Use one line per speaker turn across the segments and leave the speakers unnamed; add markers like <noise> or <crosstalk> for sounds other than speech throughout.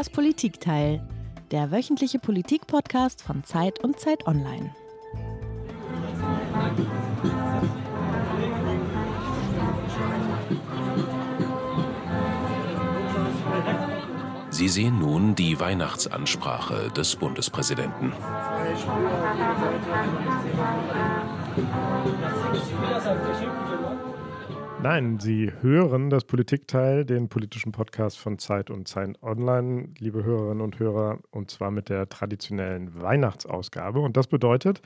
Das Politikteil, der wöchentliche Politik-Podcast von Zeit und Zeit Online.
Sie sehen nun die Weihnachtsansprache des Bundespräsidenten.
Nein, Sie hören das Politikteil, den politischen Podcast von Zeit und Zeit Online, liebe Hörerinnen und Hörer, und zwar mit der traditionellen Weihnachtsausgabe. Und das bedeutet,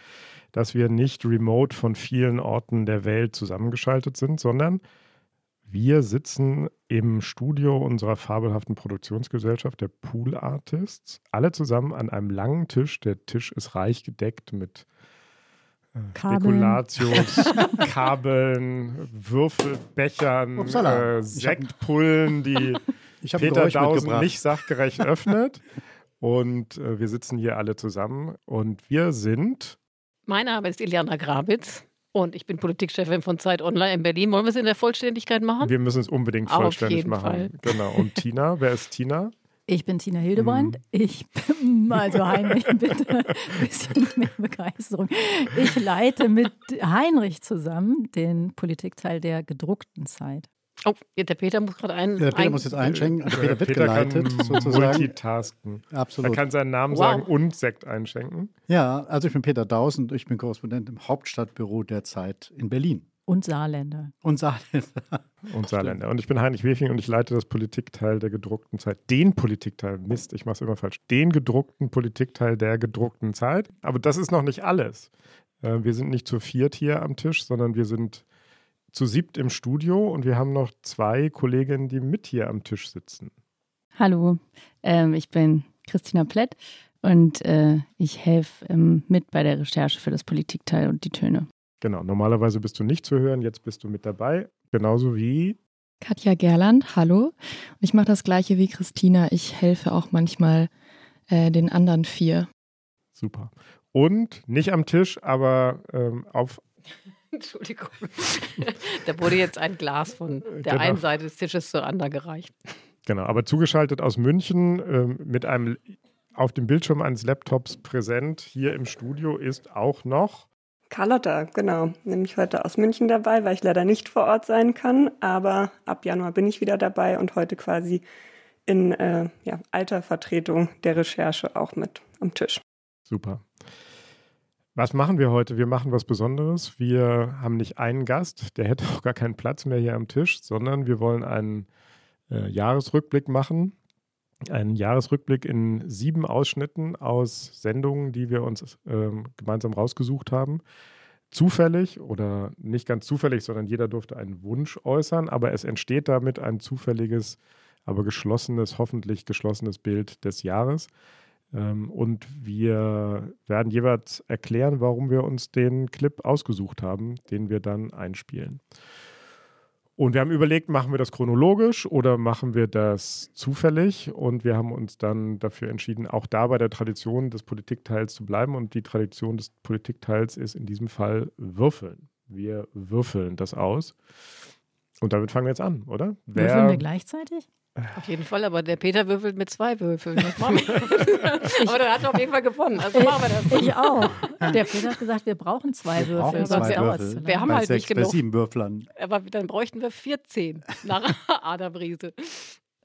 dass wir nicht remote von vielen Orten der Welt zusammengeschaltet sind, sondern wir sitzen im Studio unserer fabelhaften Produktionsgesellschaft, der Pool Artists, alle zusammen an einem langen Tisch. Der Tisch ist reich gedeckt mit Spekulatius, Kabeln, <laughs> Würfelbechern, äh, Sektpullen, die <laughs> Peter Dausen nicht sachgerecht öffnet. Und äh, wir sitzen hier alle zusammen und wir sind.
Mein Name ist Iliana Grabitz und ich bin Politikchefin von Zeit Online in Berlin. Wollen wir es in der Vollständigkeit machen?
Wir müssen es unbedingt vollständig machen.
Fall.
Genau. Und Tina, wer ist Tina?
Ich bin Tina Hildebrand. Mhm. Ich bin, also Heinrich, <laughs> bitte ein bisschen mehr Begeisterung. Ich leite mit Heinrich zusammen den Politikteil der gedruckten Zeit.
Oh, der Peter muss gerade ein.
Der Peter ein muss jetzt einschenken. Also
Peter wird Peter geleitet, kann sozusagen. Multitasken.
Absolut.
Er kann seinen Namen wow. sagen und Sekt einschenken.
Ja, also ich bin Peter Dausend. Ich bin Korrespondent im Hauptstadtbüro der Zeit in Berlin.
Und Saarländer.
Und Saarländer. <laughs>
Und Saarländer. Und ich bin Heinrich Wefing und ich leite das Politikteil der gedruckten Zeit. Den Politikteil, Mist, ich mache es immer falsch. Den gedruckten Politikteil der gedruckten Zeit. Aber das ist noch nicht alles. Äh, wir sind nicht zu viert hier am Tisch, sondern wir sind zu siebt im Studio und wir haben noch zwei Kolleginnen, die mit hier am Tisch sitzen.
Hallo, ähm, ich bin Christina Plett und äh, ich helfe ähm, mit bei der Recherche für das Politikteil und die Töne.
Genau, normalerweise bist du nicht zu hören, jetzt bist du mit dabei. Genauso wie
Katja Gerland, hallo. Ich mache das gleiche wie Christina. Ich helfe auch manchmal äh, den anderen vier.
Super. Und nicht am Tisch, aber ähm, auf. <laughs>
Entschuldigung. da wurde jetzt ein Glas von der genau. einen Seite des Tisches zur anderen gereicht.
Genau, aber zugeschaltet aus München ähm, mit einem auf dem Bildschirm eines Laptops präsent hier im Studio ist auch noch
Carlotta, genau. Nämlich heute aus München dabei, weil ich leider nicht vor Ort sein kann. Aber ab Januar bin ich wieder dabei und heute quasi in äh, ja, alter Vertretung der Recherche auch mit am Tisch.
Super. Was machen wir heute? Wir machen was Besonderes. Wir haben nicht einen Gast, der hätte <laughs> auch gar keinen Platz mehr hier am Tisch, sondern wir wollen einen äh, Jahresrückblick machen. Einen Jahresrückblick in sieben Ausschnitten aus Sendungen, die wir uns ähm, gemeinsam rausgesucht haben. Zufällig oder nicht ganz zufällig, sondern jeder durfte einen Wunsch äußern, aber es entsteht damit ein zufälliges, aber geschlossenes, hoffentlich geschlossenes Bild des Jahres. Ähm, und wir werden jeweils erklären, warum wir uns den Clip ausgesucht haben, den wir dann einspielen. Und wir haben überlegt, machen wir das chronologisch oder machen wir das zufällig? Und wir haben uns dann dafür entschieden, auch da bei der Tradition des Politikteils zu bleiben. Und die Tradition des Politikteils ist in diesem Fall Würfeln. Wir würfeln das aus. Und damit fangen wir jetzt an, oder?
Würfeln wir gleichzeitig?
Auf jeden Fall, aber der Peter würfelt mit zwei Würfeln. <laughs> aber der hat auf jeden Fall gewonnen. Also machen wir das.
Ich auch. Der Peter hat gesagt, wir brauchen zwei wir Würfel.
Brauchen zwei Würfel.
Wir haben bei halt sechs, nicht genug.
Bei sieben Würflern.
Aber dann bräuchten wir 14 nach <laughs> Aderbrise.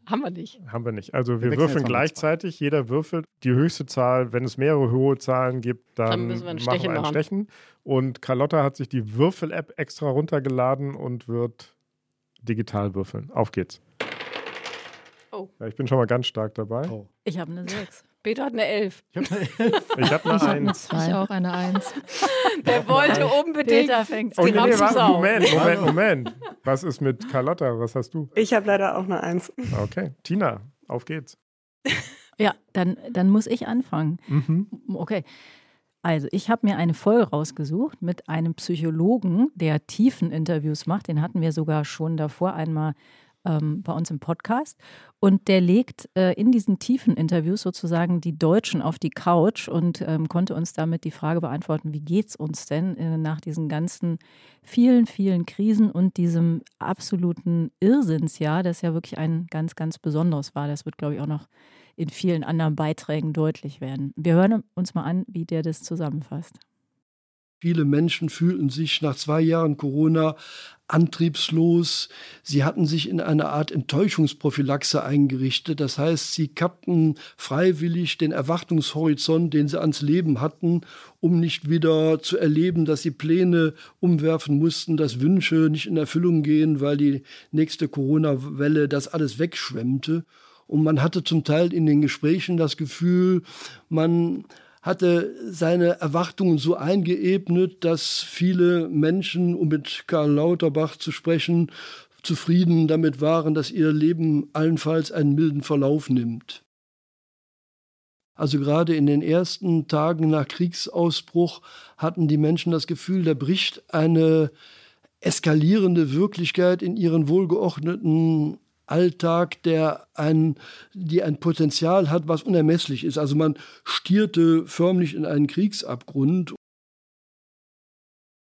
Haben wir nicht.
Haben wir nicht. Also wir, wir würfeln gleichzeitig. Jeder würfelt die höchste Zahl. Wenn es mehrere hohe Zahlen gibt, dann, dann müssen wir ein machen wir ein machen. Stechen. Und Carlotta hat sich die Würfel-App extra runtergeladen und wird digital würfeln. Auf geht's. Oh. Ja, ich bin schon mal ganz stark dabei. Oh.
Ich habe eine 6. <laughs>
Peter hat eine 11.
Ich habe eine <laughs> 11. Ich habe eine 1.
Ich auch eine 1. <laughs>
Der wollte unbedingt. Peter
fängt
oh, nee, nee, warte, Moment, Moment, Moment. Was ist mit Carlotta? Was hast du?
Ich habe leider auch eine 1.
Okay. Tina, auf geht's.
Ja, dann, dann muss ich anfangen. Mhm. Okay. Also, ich habe mir eine Folge rausgesucht mit einem Psychologen, der tiefen Interviews macht. Den hatten wir sogar schon davor einmal ähm, bei uns im Podcast. Und der legt äh, in diesen tiefen Interviews sozusagen die Deutschen auf die Couch und ähm, konnte uns damit die Frage beantworten, wie geht es uns denn äh, nach diesen ganzen vielen, vielen Krisen und diesem absoluten Irrsinnsjahr, das ja wirklich ein ganz, ganz besonderes war. Das wird, glaube ich, auch noch in vielen anderen Beiträgen deutlich werden. Wir hören uns mal an, wie der das zusammenfasst.
Viele Menschen fühlten sich nach zwei Jahren Corona antriebslos. Sie hatten sich in eine Art Enttäuschungsprophylaxe eingerichtet. Das heißt, sie kappten freiwillig den Erwartungshorizont, den sie ans Leben hatten, um nicht wieder zu erleben, dass sie Pläne umwerfen mussten, dass Wünsche nicht in Erfüllung gehen, weil die nächste Corona-Welle das alles wegschwemmte. Und man hatte zum Teil in den Gesprächen das Gefühl, man hatte seine Erwartungen so eingeebnet, dass viele Menschen, um mit Karl Lauterbach zu sprechen, zufrieden damit waren, dass ihr Leben allenfalls einen milden Verlauf nimmt. Also gerade in den ersten Tagen nach Kriegsausbruch hatten die Menschen das Gefühl, da bricht eine eskalierende Wirklichkeit in ihren wohlgeordneten Alltag, der ein, die ein Potenzial hat, was unermesslich ist. Also man stierte förmlich in einen Kriegsabgrund.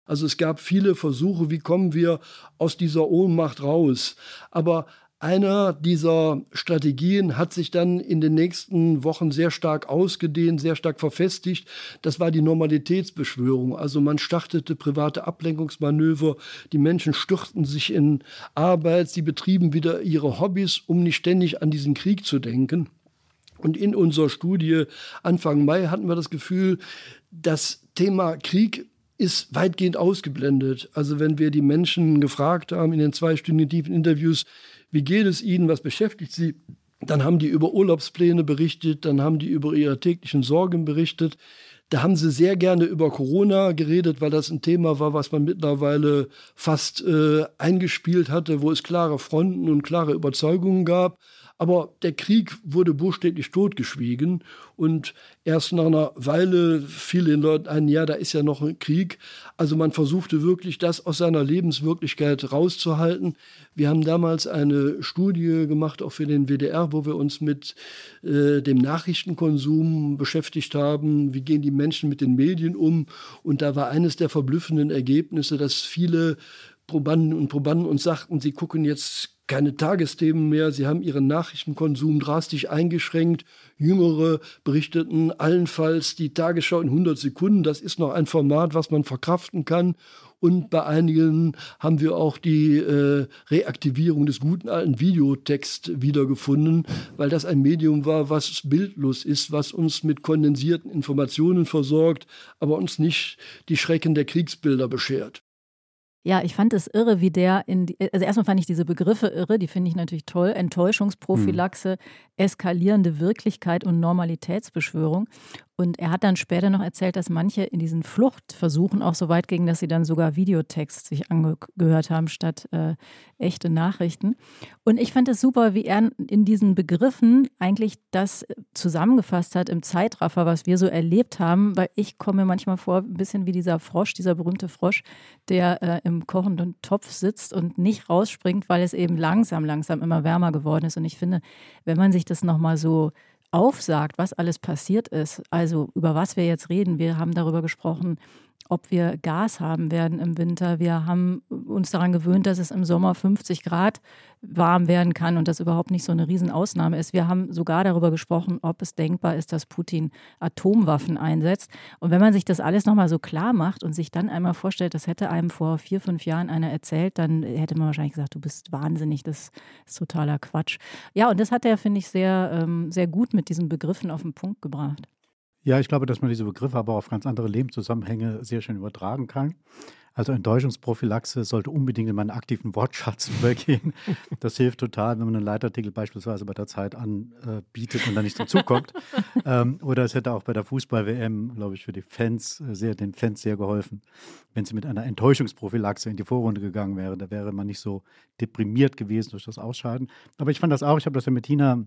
Also es gab viele Versuche, wie kommen wir aus dieser Ohnmacht raus. Aber einer dieser Strategien hat sich dann in den nächsten Wochen sehr stark ausgedehnt, sehr stark verfestigt. Das war die Normalitätsbeschwörung. Also man startete private Ablenkungsmanöver, die Menschen stürchten sich in Arbeit, sie betrieben wieder ihre Hobbys, um nicht ständig an diesen Krieg zu denken. Und in unserer Studie Anfang Mai hatten wir das Gefühl, das Thema Krieg ist weitgehend ausgeblendet. Also wenn wir die Menschen gefragt haben in den zwei Stunden tiefen Interviews, wie geht es ihnen, was beschäftigt sie, dann haben die über Urlaubspläne berichtet, dann haben die über ihre täglichen Sorgen berichtet. Da haben sie sehr gerne über Corona geredet, weil das ein Thema war, was man mittlerweile fast äh, eingespielt hatte, wo es klare Fronten und klare Überzeugungen gab. Aber der Krieg wurde buchstäblich totgeschwiegen und erst nach einer Weile fiel den Leuten ein, ja, da ist ja noch ein Krieg. Also man versuchte wirklich, das aus seiner Lebenswirklichkeit rauszuhalten. Wir haben damals eine Studie gemacht, auch für den WDR, wo wir uns mit äh, dem Nachrichtenkonsum beschäftigt haben. Wie gehen die Menschen mit den Medien um? Und da war eines der verblüffenden Ergebnisse, dass viele Probanden und Probanden uns sagten, sie gucken jetzt keine Tagesthemen mehr, sie haben ihren Nachrichtenkonsum drastisch eingeschränkt. Jüngere berichteten allenfalls die Tagesschau in 100 Sekunden. Das ist noch ein Format, was man verkraften kann. Und bei einigen haben wir auch die äh, Reaktivierung des guten alten Videotext wiedergefunden, weil das ein Medium war, was bildlos ist, was uns mit kondensierten Informationen versorgt, aber uns nicht die Schrecken der Kriegsbilder beschert.
Ja, ich fand es irre, wie der in die, also erstmal fand ich diese Begriffe irre, die finde ich natürlich toll. Enttäuschungsprophylaxe, hm. eskalierende Wirklichkeit und Normalitätsbeschwörung. Und er hat dann später noch erzählt, dass manche in diesen Fluchtversuchen auch so weit gingen, dass sie dann sogar Videotext sich angehört haben statt äh, echte Nachrichten. Und ich fand es super, wie er in diesen Begriffen eigentlich das zusammengefasst hat im Zeitraffer, was wir so erlebt haben, weil ich komme mir manchmal vor, ein bisschen wie dieser Frosch, dieser berühmte Frosch, der äh, im kochenden Topf sitzt und nicht rausspringt, weil es eben langsam, langsam immer wärmer geworden ist. Und ich finde, wenn man sich das nochmal so aufsagt, was alles passiert ist, also über was wir jetzt reden. Wir haben darüber gesprochen, ob wir Gas haben werden im Winter. Wir haben uns daran gewöhnt, dass es im Sommer 50 Grad warm werden kann und das überhaupt nicht so eine Riesenausnahme ist. Wir haben sogar darüber gesprochen, ob es denkbar ist, dass Putin Atomwaffen einsetzt. Und wenn man sich das alles nochmal so klar macht und sich dann einmal vorstellt, das hätte einem vor vier, fünf Jahren einer erzählt, dann hätte man wahrscheinlich gesagt, du bist wahnsinnig, das ist totaler Quatsch. Ja, und das hat er, finde ich, sehr, ähm, sehr gut mit diesen Begriffen auf den Punkt gebracht.
Ja, ich glaube, dass man diese Begriffe aber auf ganz andere Lebenszusammenhänge sehr schön übertragen kann. Also Enttäuschungsprophylaxe sollte unbedingt in meinen aktiven Wortschatz <laughs> übergehen. Das hilft total, wenn man einen Leitartikel beispielsweise bei der Zeit anbietet und dann nicht dazukommt. <laughs> ähm, oder es hätte auch bei der Fußball-WM, glaube ich, für die Fans äh, sehr, den Fans sehr geholfen, wenn sie mit einer Enttäuschungsprophylaxe in die Vorrunde gegangen wäre. Da wäre man nicht so deprimiert gewesen durch das Ausscheiden. Aber ich fand das auch, ich habe das ja mit Tina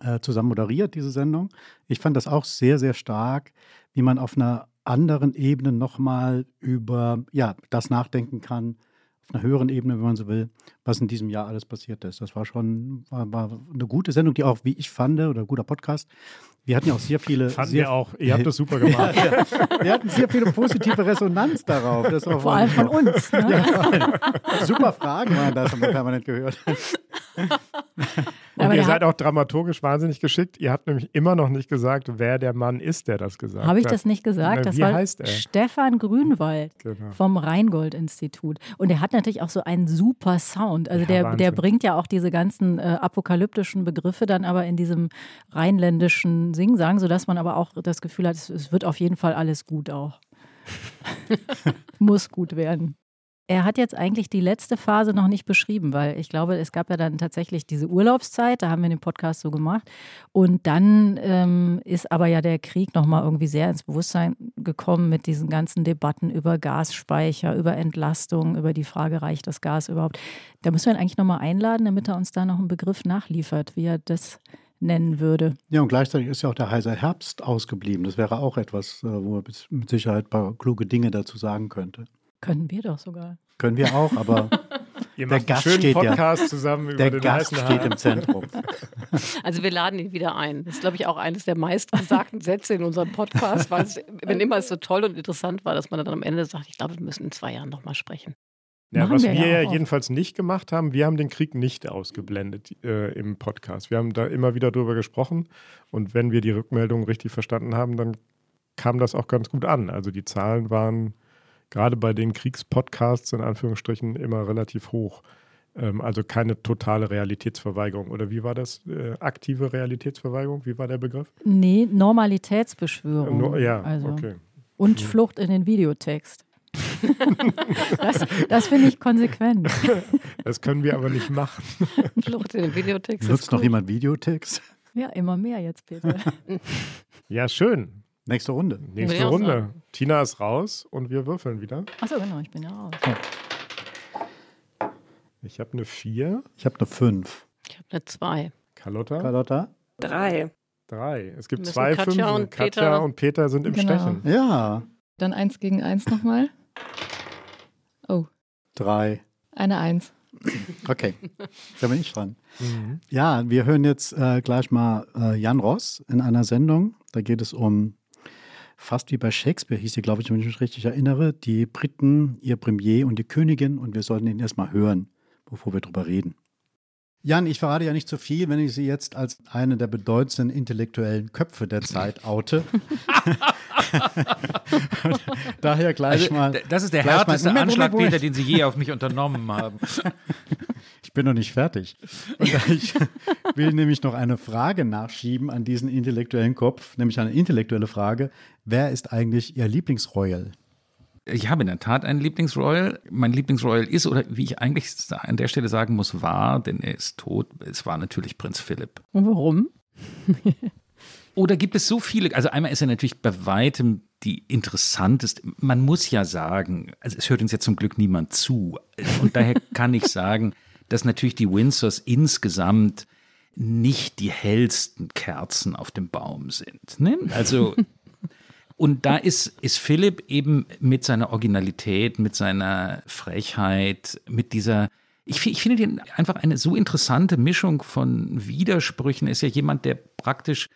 äh, zusammen moderiert, diese Sendung. Ich fand das auch sehr, sehr stark, wie man auf einer anderen Ebene nochmal über ja, das nachdenken kann, auf einer höheren Ebene, wenn man so will, was in diesem Jahr alles passiert ist. Das war schon war, war eine gute Sendung, die auch, wie ich fand, oder ein guter Podcast. Wir hatten ja auch sehr viele. <laughs>
Fanden
sehr,
wir auch. Ihr habt das super gemacht. <laughs>
ja, wir hatten sehr viele positive Resonanz darauf. Das
war Vor allem von uns. Ne?
Ja, super Fragen waren das, haben wir permanent gehört. <laughs>
Und
Aber
ihr seid auch dramaturgisch wahnsinnig geschickt. Ihr habt nämlich immer noch nicht gesagt, wer der Mann ist, der das gesagt hat.
Habe ich das nicht gesagt?
Na,
das
wie
war
heißt er?
Stefan Grünwald
Genau.
vom Rheingold-Institut. Und er hat natürlich auch so einen super Sound. Also
Ja,
der,
Wahnsinn.
der bringt ja auch diese ganzen äh, apokalyptischen Begriffe dann aber in diesem rheinländischen Singsang, sodass man aber auch das Gefühl hat, es, es wird auf jeden Fall alles gut auch. <laughs> Muss gut werden. Er hat jetzt eigentlich die letzte Phase noch nicht beschrieben, weil ich glaube, es gab ja dann tatsächlich diese Urlaubszeit, da haben wir den Podcast so gemacht. Und dann ähm, ist aber ja der Krieg nochmal irgendwie sehr ins Bewusstsein gekommen mit diesen ganzen Debatten über Gasspeicher, über Entlastung, über die Frage, reicht das Gas überhaupt? Da müssen wir ihn eigentlich nochmal einladen, damit er uns da noch einen Begriff nachliefert, wie er das nennen würde.
Ja, und gleichzeitig ist ja auch der heiße Herbst ausgeblieben. Das wäre auch etwas, äh, wo er mit Sicherheit ein paar kluge Dinge dazu sagen könnte.
Können wir doch sogar.
Können wir auch, aber <laughs>
Ihr
der
macht einen
Gast
schönen
steht
Podcast
ja.
zusammen über
Der
den
Gast
heißen
steht im Zentrum. <laughs>
Also wir laden ihn wieder ein. Das ist, glaube ich, auch eines der meistgesagten Sätze in unserem Podcast, weil es, wenn immer es so toll und interessant war, dass man dann am Ende sagt, ich glaube, wir müssen in zwei Jahren nochmal sprechen.
Ja,
Machen
was
wir
wir,
ja
ja
auch.
jedenfalls nicht gemacht haben, wir haben den Krieg nicht ausgeblendet äh, im Podcast. Wir haben da immer wieder drüber gesprochen und wenn wir die Rückmeldung richtig verstanden haben, dann kam das auch ganz gut an. Also die Zahlen waren gerade bei den Kriegspodcasts in Anführungsstrichen immer relativ hoch. Ähm, also keine totale Realitätsverweigerung. Oder wie war das? Äh, aktive Realitätsverweigerung? Wie war der Begriff?
Nee, Normalitätsbeschwörung.
Nur- ja,
also.
okay.
Und Flucht in den Videotext. <laughs> das das finde ich konsequent. <laughs>
Das können wir aber nicht machen. <laughs>
Flucht in den Videotext. ist
Nutzt noch
gut.
jemand Videotext?
Ja, immer mehr jetzt, Peter.
Ja, schön.
Nächste Runde.
Nächste Runde.
sagen.
Tina ist raus und wir würfeln wieder.
Achso, genau, ich bin ja raus.
Ich habe eine 4.
Ich habe eine 5.
Ich habe eine zwei.
Carlotta?
Carlotta?
Drei.
Drei. Es gibt zwei
Katja
Fünfen.
und
Katja
Peter-
und Peter sind im
Genau.
Stechen.
Ja,
Dann eins gegen eins nochmal. Oh,
drei.
eine Eins.
Okay, da bin ich dran.
Mhm.
Ja, wir hören jetzt äh, gleich mal äh, Jan Ross in einer Sendung. Da geht es um, fast wie bei Shakespeare hieß sie, glaube ich, wenn ich mich richtig erinnere, die Briten, ihr Premier und die Königin. Und wir sollten ihn erstmal hören, bevor wir drüber reden. Jan, ich verrate ja nicht zu viel, wenn ich Sie jetzt als eine der bedeutendsten intellektuellen Köpfe der Zeit <laughs> oute. <laughs> Daher gleich
Also,
mal.
das ist der härteste Anschlag, Peter, den Sie je auf mich unternommen haben. <laughs>
Ich bin noch nicht fertig. Und ich will nämlich noch eine Frage nachschieben an diesen intellektuellen Kopf, nämlich eine intellektuelle Frage. Wer ist eigentlich Ihr Lieblingsroyal?
Ich habe in der Tat einen Lieblingsroyal. Mein Lieblingsroyal ist, oder wie ich eigentlich an der Stelle sagen muss, war, denn er ist tot, es war natürlich Prinz Philipp.
Und warum? <laughs>
Oder gibt es so viele? Also einmal ist er natürlich bei weitem die interessanteste. Man muss ja sagen, also es hört uns ja zum Glück niemand zu. Und daher kann ich sagen, <laughs> dass natürlich die Windsors insgesamt nicht die hellsten Kerzen auf dem Baum sind. Ne? Also <laughs> und da ist, ist Philipp eben mit seiner Originalität, mit seiner Frechheit, mit dieser, ich, ich finde den einfach eine so interessante Mischung von Widersprüchen. Er ist ja jemand, der praktisch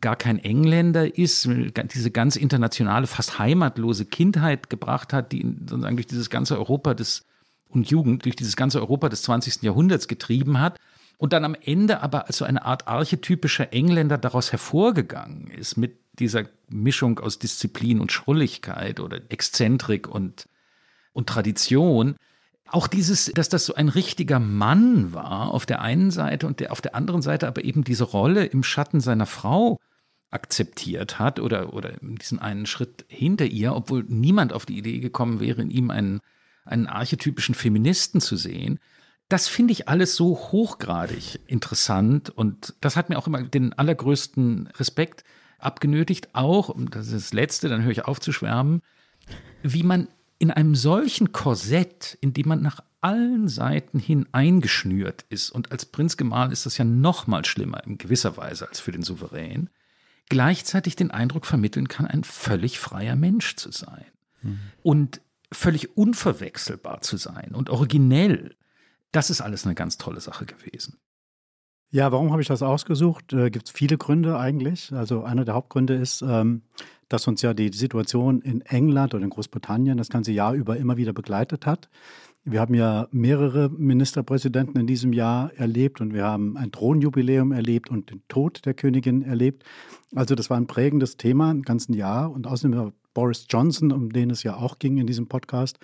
gar kein Engländer ist, diese ganz internationale, fast heimatlose Kindheit gebracht hat, die ihn sozusagen durch dieses ganze Europa des und Jugend, durch dieses ganze Europa des 20. Jahrhunderts getrieben hat und dann am Ende aber als so eine Art archetypischer Engländer daraus hervorgegangen ist mit dieser Mischung aus Disziplin und Schrulligkeit oder Exzentrik und, und Tradition. Auch dieses, dass das so ein richtiger Mann war auf der einen Seite und der auf der anderen Seite aber eben diese Rolle im Schatten seiner Frau akzeptiert hat oder, oder diesen einen Schritt hinter ihr, obwohl niemand auf die Idee gekommen wäre, in ihm einen, einen archetypischen Feministen zu sehen. Das finde ich alles so hochgradig interessant und das hat mir auch immer den allergrößten Respekt abgenötigt. Auch, das ist das Letzte, dann höre ich auf zu schwärmen, wie man in einem solchen Korsett, in dem man nach allen Seiten hin eingeschnürt ist, und als Prinzgemahl ist das ja noch mal schlimmer in gewisser Weise als für den Souverän, gleichzeitig den Eindruck vermitteln kann, ein völlig freier Mensch zu sein. Und völlig unverwechselbar zu sein und originell. Das ist alles eine ganz tolle Sache gewesen.
Ja, warum habe ich das ausgesucht? Äh, Gibt es viele Gründe eigentlich. Also einer der Hauptgründe ist, ähm, dass uns ja die Situation in England oder in Großbritannien das ganze Jahr über immer wieder begleitet hat. Wir haben ja mehrere Ministerpräsidenten in diesem Jahr erlebt und wir haben ein Thronjubiläum erlebt und den Tod der Königin erlebt. Also das war ein prägendes Thema im ganzen Jahr. Und außerdem Boris Johnson, um den es ja auch ging in diesem Podcast,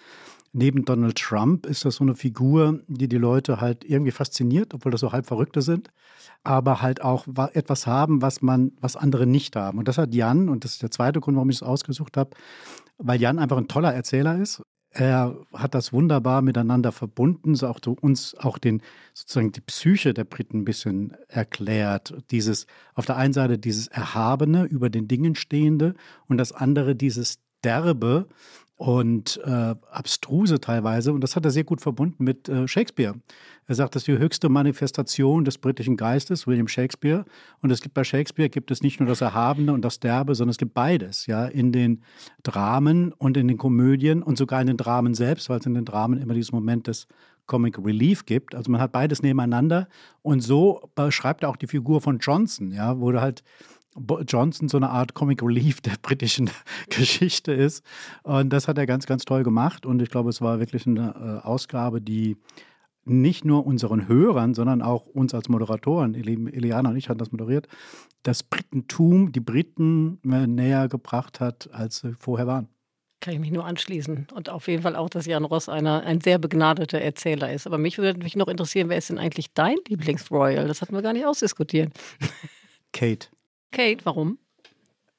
neben Donald Trump ist das so eine Figur, die die Leute halt irgendwie fasziniert, obwohl das so halb Verrückte sind, aber halt auch etwas haben, was man, was andere nicht haben. Und das hat Jan, und das ist der zweite Grund, warum ich es ausgesucht habe, weil Jan einfach ein toller Erzähler ist. Er hat das wunderbar miteinander verbunden, so auch uns auch den sozusagen die Psyche der Briten ein bisschen erklärt. Dieses auf der einen Seite dieses Erhabene über den Dingen stehende und das andere dieses Derbe, und äh, abstruse teilweise. Und das hat er sehr gut verbunden mit äh, Shakespeare. Er sagt, das ist die höchste Manifestation des britischen Geistes, William Shakespeare. Und es gibt bei Shakespeare gibt es nicht nur das Erhabene und das Derbe, sondern es gibt beides, ja, in den Dramen und in den Komödien und sogar in den Dramen selbst, weil es in den Dramen immer dieses Moment des Comic Relief gibt. Also man hat beides nebeneinander. Und so beschreibt er auch die Figur von Johnson, ja, wo du halt Johnson so eine Art Comic Relief der britischen <laughs> Geschichte ist. Und das hat er ganz, ganz toll gemacht. Und ich glaube, es war wirklich eine äh, Ausgabe, die nicht nur unseren Hörern, sondern auch uns als Moderatoren, Eliana und ich haben das moderiert, das Britentum, die Briten äh, näher gebracht hat, als sie vorher waren.
Kann ich mich nur anschließen. Und auf jeden Fall auch, dass Jan Ross einer, ein sehr begnadeter Erzähler ist. Aber mich würde mich noch interessieren, wer ist denn eigentlich dein Lieblingsroyal? Das hatten wir gar nicht ausdiskutiert. <laughs>
Kate.
Kate, warum?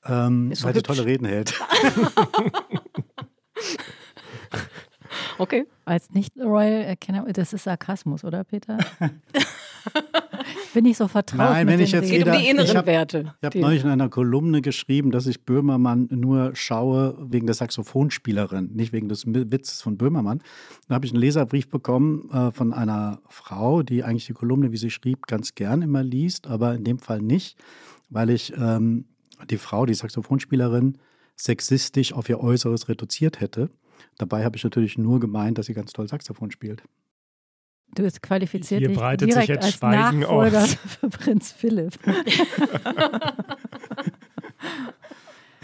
Ähm, weil sie tolle Reden hält. <laughs>
okay.
Als Nicht-Royal-Erkenner, das ist Sarkasmus, oder Peter? bin ich so vertraut
Nein,
mit
wenn ich jetzt wieder,
um die inneren
ich habe
Werte.
hab neulich in einer Kolumne geschrieben, dass ich Böhmermann nur schaue wegen der Saxophonspielerin, nicht wegen des Witzes von Böhmermann. Da habe ich einen Leserbrief bekommen äh, von einer Frau, die eigentlich die Kolumne, wie sie schrieb, ganz gern immer liest, aber in dem Fall nicht weil ich ähm, die Frau, die Saxophonspielerin, sexistisch auf ihr Äußeres reduziert hätte. Dabei habe ich natürlich nur gemeint, dass sie ganz toll Saxophon spielt.
Du bist qualifiziert
Hier
dich
breitet
direkt
sich jetzt
als
Schweigen
Nachfolger
aus. <laughs>
für Prinz Philipp. <laughs>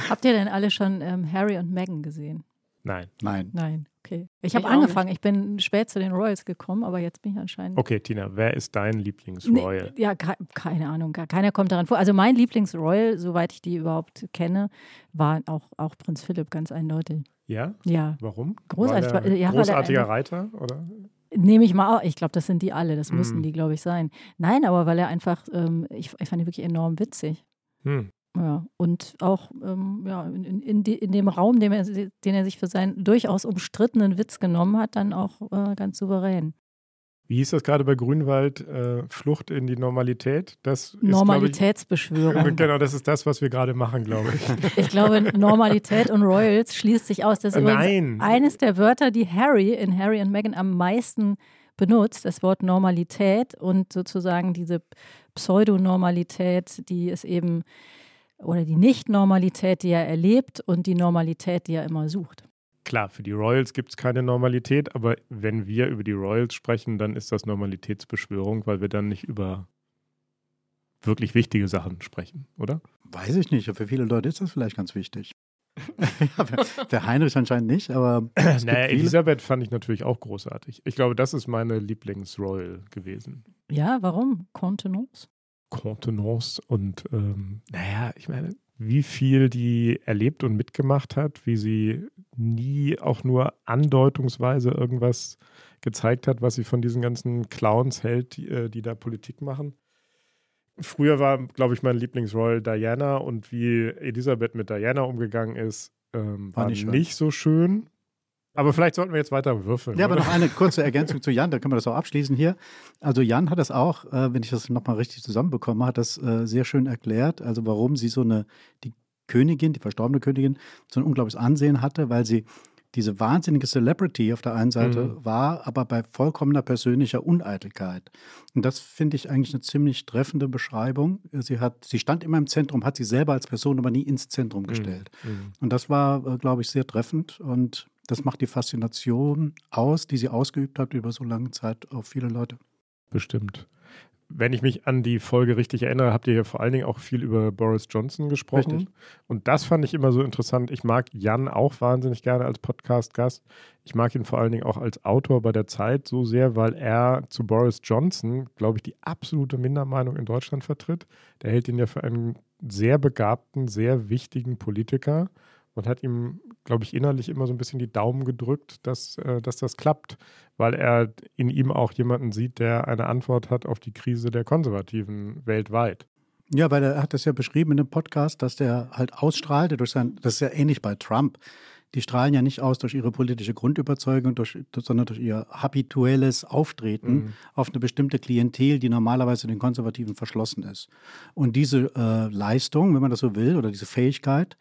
Habt ihr denn alle schon ähm, Harry und Meghan gesehen?
Nein.
Nein.
Nein, okay. Ich
Ich
habe angefangen. Ich bin spät zu den Royals gekommen, aber jetzt bin ich anscheinend.
Okay, Tina, wer ist dein Lieblingsroyal?
Nee, ja, ke keine Ahnung. gar- Keiner kommt daran vor. Also mein Lieblingsroyal, soweit ich die überhaupt kenne, war auch, auch Prinz Philipp, ganz eindeutig.
Ja?
Ja.
Warum?
Großartig,
War der
ja, er
großartiger
einfach-
Reiter, oder?
Nehme ich mal auch. Ich glaube, das sind die alle. Das müssen
Mm.
die, glaube ich, sein. Nein, aber weil er einfach, ähm, ich, ich fand ihn wirklich enorm witzig.
Hm.
Ja, und auch ähm, ja, in, in, in, de, in dem Raum, den er, den er sich für seinen durchaus umstrittenen Witz genommen hat, dann auch äh, ganz souverän.
Wie hieß das gerade bei Grünwald? Äh, Flucht in die Normalität? Das
Normalitätsbeschwörung.
Ich, <laughs> genau, das ist das, was wir gerade machen, glaube ich. <laughs>
Ich glaube, Normalität und Royals schließt sich aus. Das ist
Nein.
eines der Wörter, die Harry in Harry und Meghan am meisten benutzt, das Wort Normalität und sozusagen diese Pseudonormalität, die es eben, oder die Nicht-Normalität, die er erlebt und die Normalität, die er immer sucht.
Klar, für die Royals gibt es keine Normalität, aber wenn wir über die Royals sprechen, dann ist das Normalitätsbeschwörung, weil wir dann nicht über wirklich wichtige Sachen sprechen, oder?
Weiß ich nicht. Für viele Leute ist das vielleicht ganz wichtig. <laughs> ja, für, Heinrich anscheinend nicht, aber es <clears throat>
Naja,
gibt viele.
Elisabeth fand ich natürlich auch großartig. Ich glaube, das ist meine Lieblings-Royal gewesen.
Ja, warum? Kontenance?
Contenance und ähm, naja, ich meine, wie viel die erlebt und mitgemacht hat, wie sie nie auch nur andeutungsweise irgendwas gezeigt hat, was sie von diesen ganzen Clowns hält, die, äh, die da Politik machen. Früher war, glaube ich, mein Lieblingsroyal Diana und wie Elisabeth mit Diana umgegangen ist, ähm,
War
war,
nicht
nicht, so schön. Aber vielleicht sollten wir jetzt weiter würfeln.
Ja, aber
oder?
noch eine kurze <laughs> Ergänzung zu Jan, dann können wir das auch abschließen hier. Also Jan hat das auch, äh, wenn ich das nochmal richtig zusammenbekomme, hat das äh, sehr schön erklärt, also warum sie so eine, die Königin, die verstorbene Königin, so ein unglaubliches Ansehen hatte, weil sie diese wahnsinnige Celebrity auf der einen Seite
Mhm.
war, aber bei vollkommener persönlicher Uneitelkeit. Und das finde ich eigentlich eine ziemlich treffende Beschreibung. Sie, hat, sie stand immer im Zentrum, hat sich selber als Person aber nie ins Zentrum gestellt.
Mhm.
Und das war, äh, glaube ich, sehr treffend und das macht die Faszination aus, die sie ausgeübt hat über so lange Zeit auf viele Leute.
Bestimmt. wenn ich mich an die Folge richtig erinnere, habt ihr ja vor allen Dingen auch viel über Boris Johnson gesprochen. Richtig. Und das fand ich immer so interessant. Ich mag Jan auch wahnsinnig gerne als Podcast-Gast. Ich mag ihn vor allen Dingen auch als Autor bei der Zeit so sehr, weil er zu Boris Johnson, glaube ich, die absolute Mindermeinung in Deutschland vertritt. Der hält ihn ja für einen sehr begabten, sehr wichtigen Politiker und hat ihm, glaube ich, innerlich immer so ein bisschen die Daumen gedrückt, dass, äh, dass das klappt, weil er in ihm auch jemanden sieht, der eine Antwort hat auf die Krise der Konservativen weltweit.
Ja, weil er hat das ja beschrieben in einem Podcast, dass der halt ausstrahlte durch sein, das ist ja ähnlich bei Trump die strahlen ja nicht aus durch ihre politische Grundüberzeugung, durch, sondern durch ihr habituelles Auftreten mhm. auf eine bestimmte Klientel, die normalerweise den Konservativen verschlossen ist. Und diese äh, Leistung, wenn man das so will, oder diese Fähigkeit,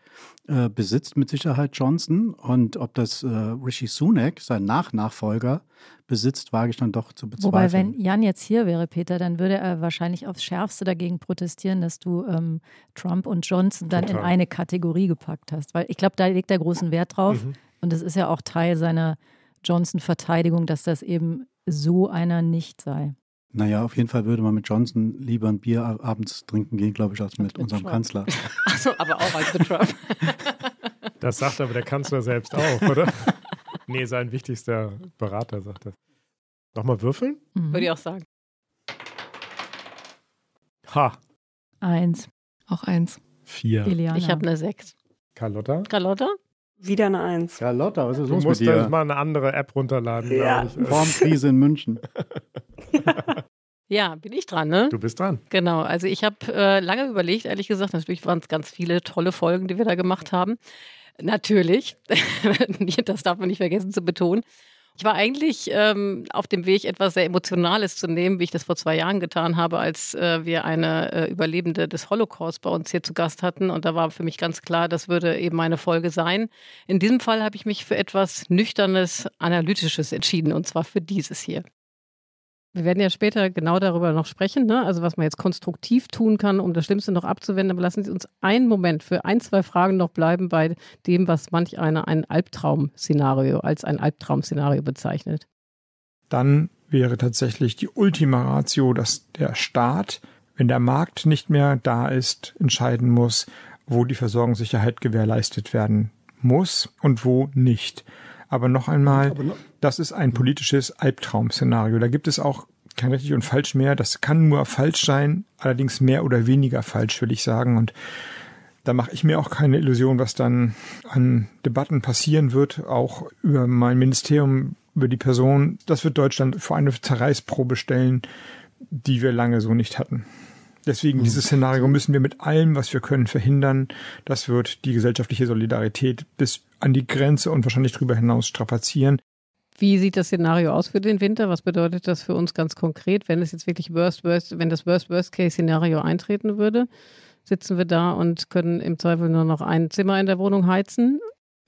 äh, besitzt mit Sicherheit Johnson. Und ob das äh, Rishi Sunak, sein Nachnachfolger, besitzt, wage ich dann doch zu bezweifeln.
Wobei, wenn Jan jetzt hier wäre, Peter, dann würde er wahrscheinlich aufs Schärfste dagegen protestieren, dass du ähm, Trump und Johnson dann Total. in eine Kategorie gepackt hast. Weil ich glaube, da legt er großen Wert drauf. Mhm. Und es ist ja auch Teil seiner Johnson-Verteidigung, dass das eben so einer nicht sei.
Naja, auf jeden Fall würde man mit Johnson lieber ein Bier abends trinken gehen, glaube ich, als mit, mit unserem Trump. Kanzler. <laughs>
Achso, aber auch als mit Trump.
Das sagt aber der Kanzler selbst auch, oder? <laughs> Nee, sein wichtigster Berater sagt das. Nochmal würfeln?
Mhm. Würde ich auch sagen.
Ha.
Eins. Auch eins.
Vier.
Eliana. Ich habe eine Sechs.
Carlotta?
Carlotta?
Wieder eine Eins.
Carlotta, was ist
du
los
mit
dir? Du
musst mal eine andere App runterladen.
Ja.
Formkrise in München. <laughs>
Ja, bin ich dran, ne?
Du bist dran.
Genau, also ich habe äh, lange überlegt, ehrlich gesagt, natürlich waren es ganz viele tolle Folgen, die wir da gemacht haben. Natürlich, <laughs> das darf man nicht vergessen zu betonen. Ich war eigentlich ähm, auf dem Weg, etwas sehr Emotionales zu nehmen, wie ich das vor zwei Jahren getan habe, als äh, wir eine äh, Überlebende des Holocaust bei uns hier zu Gast hatten. Und da war für mich ganz klar, das würde eben meine Folge sein. In diesem Fall habe ich mich für etwas Nüchternes, Analytisches entschieden, und zwar für dieses hier. Wir werden ja später genau darüber noch sprechen, ne? also was man jetzt konstruktiv tun kann, um das Schlimmste noch abzuwenden. Aber lassen Sie uns einen Moment für ein, zwei Fragen noch bleiben bei dem, was manch einer ein Albtraum-Szenario als ein Albtraum-Szenario bezeichnet.
Dann wäre tatsächlich die Ultima Ratio, dass der Staat, wenn der Markt nicht mehr da ist, entscheiden muss, wo die Versorgungssicherheit gewährleistet werden muss und wo nicht. Aber noch einmal, das ist ein politisches Albtraum-Szenario. Da gibt es auch kein richtig und falsch mehr. Das kann nur falsch sein, allerdings mehr oder weniger falsch, will ich sagen. Und da mache ich mir auch keine Illusion, was dann an Debatten passieren wird, auch über mein Ministerium, über die Person. Das wird Deutschland vor eine Zerreißprobe stellen, die wir lange so nicht hatten. Deswegen mhm. dieses Szenario müssen wir mit allem, was wir können, verhindern. Das wird die gesellschaftliche Solidarität bis an die Grenze und wahrscheinlich darüber hinaus strapazieren.
Wie sieht das Szenario aus für den Winter? Was bedeutet das für uns ganz konkret, wenn es jetzt wirklich Worst, Worst, wenn das Worst, Worst Case Szenario eintreten würde? Sitzen wir da und können im Zweifel nur noch ein Zimmer in der Wohnung heizen?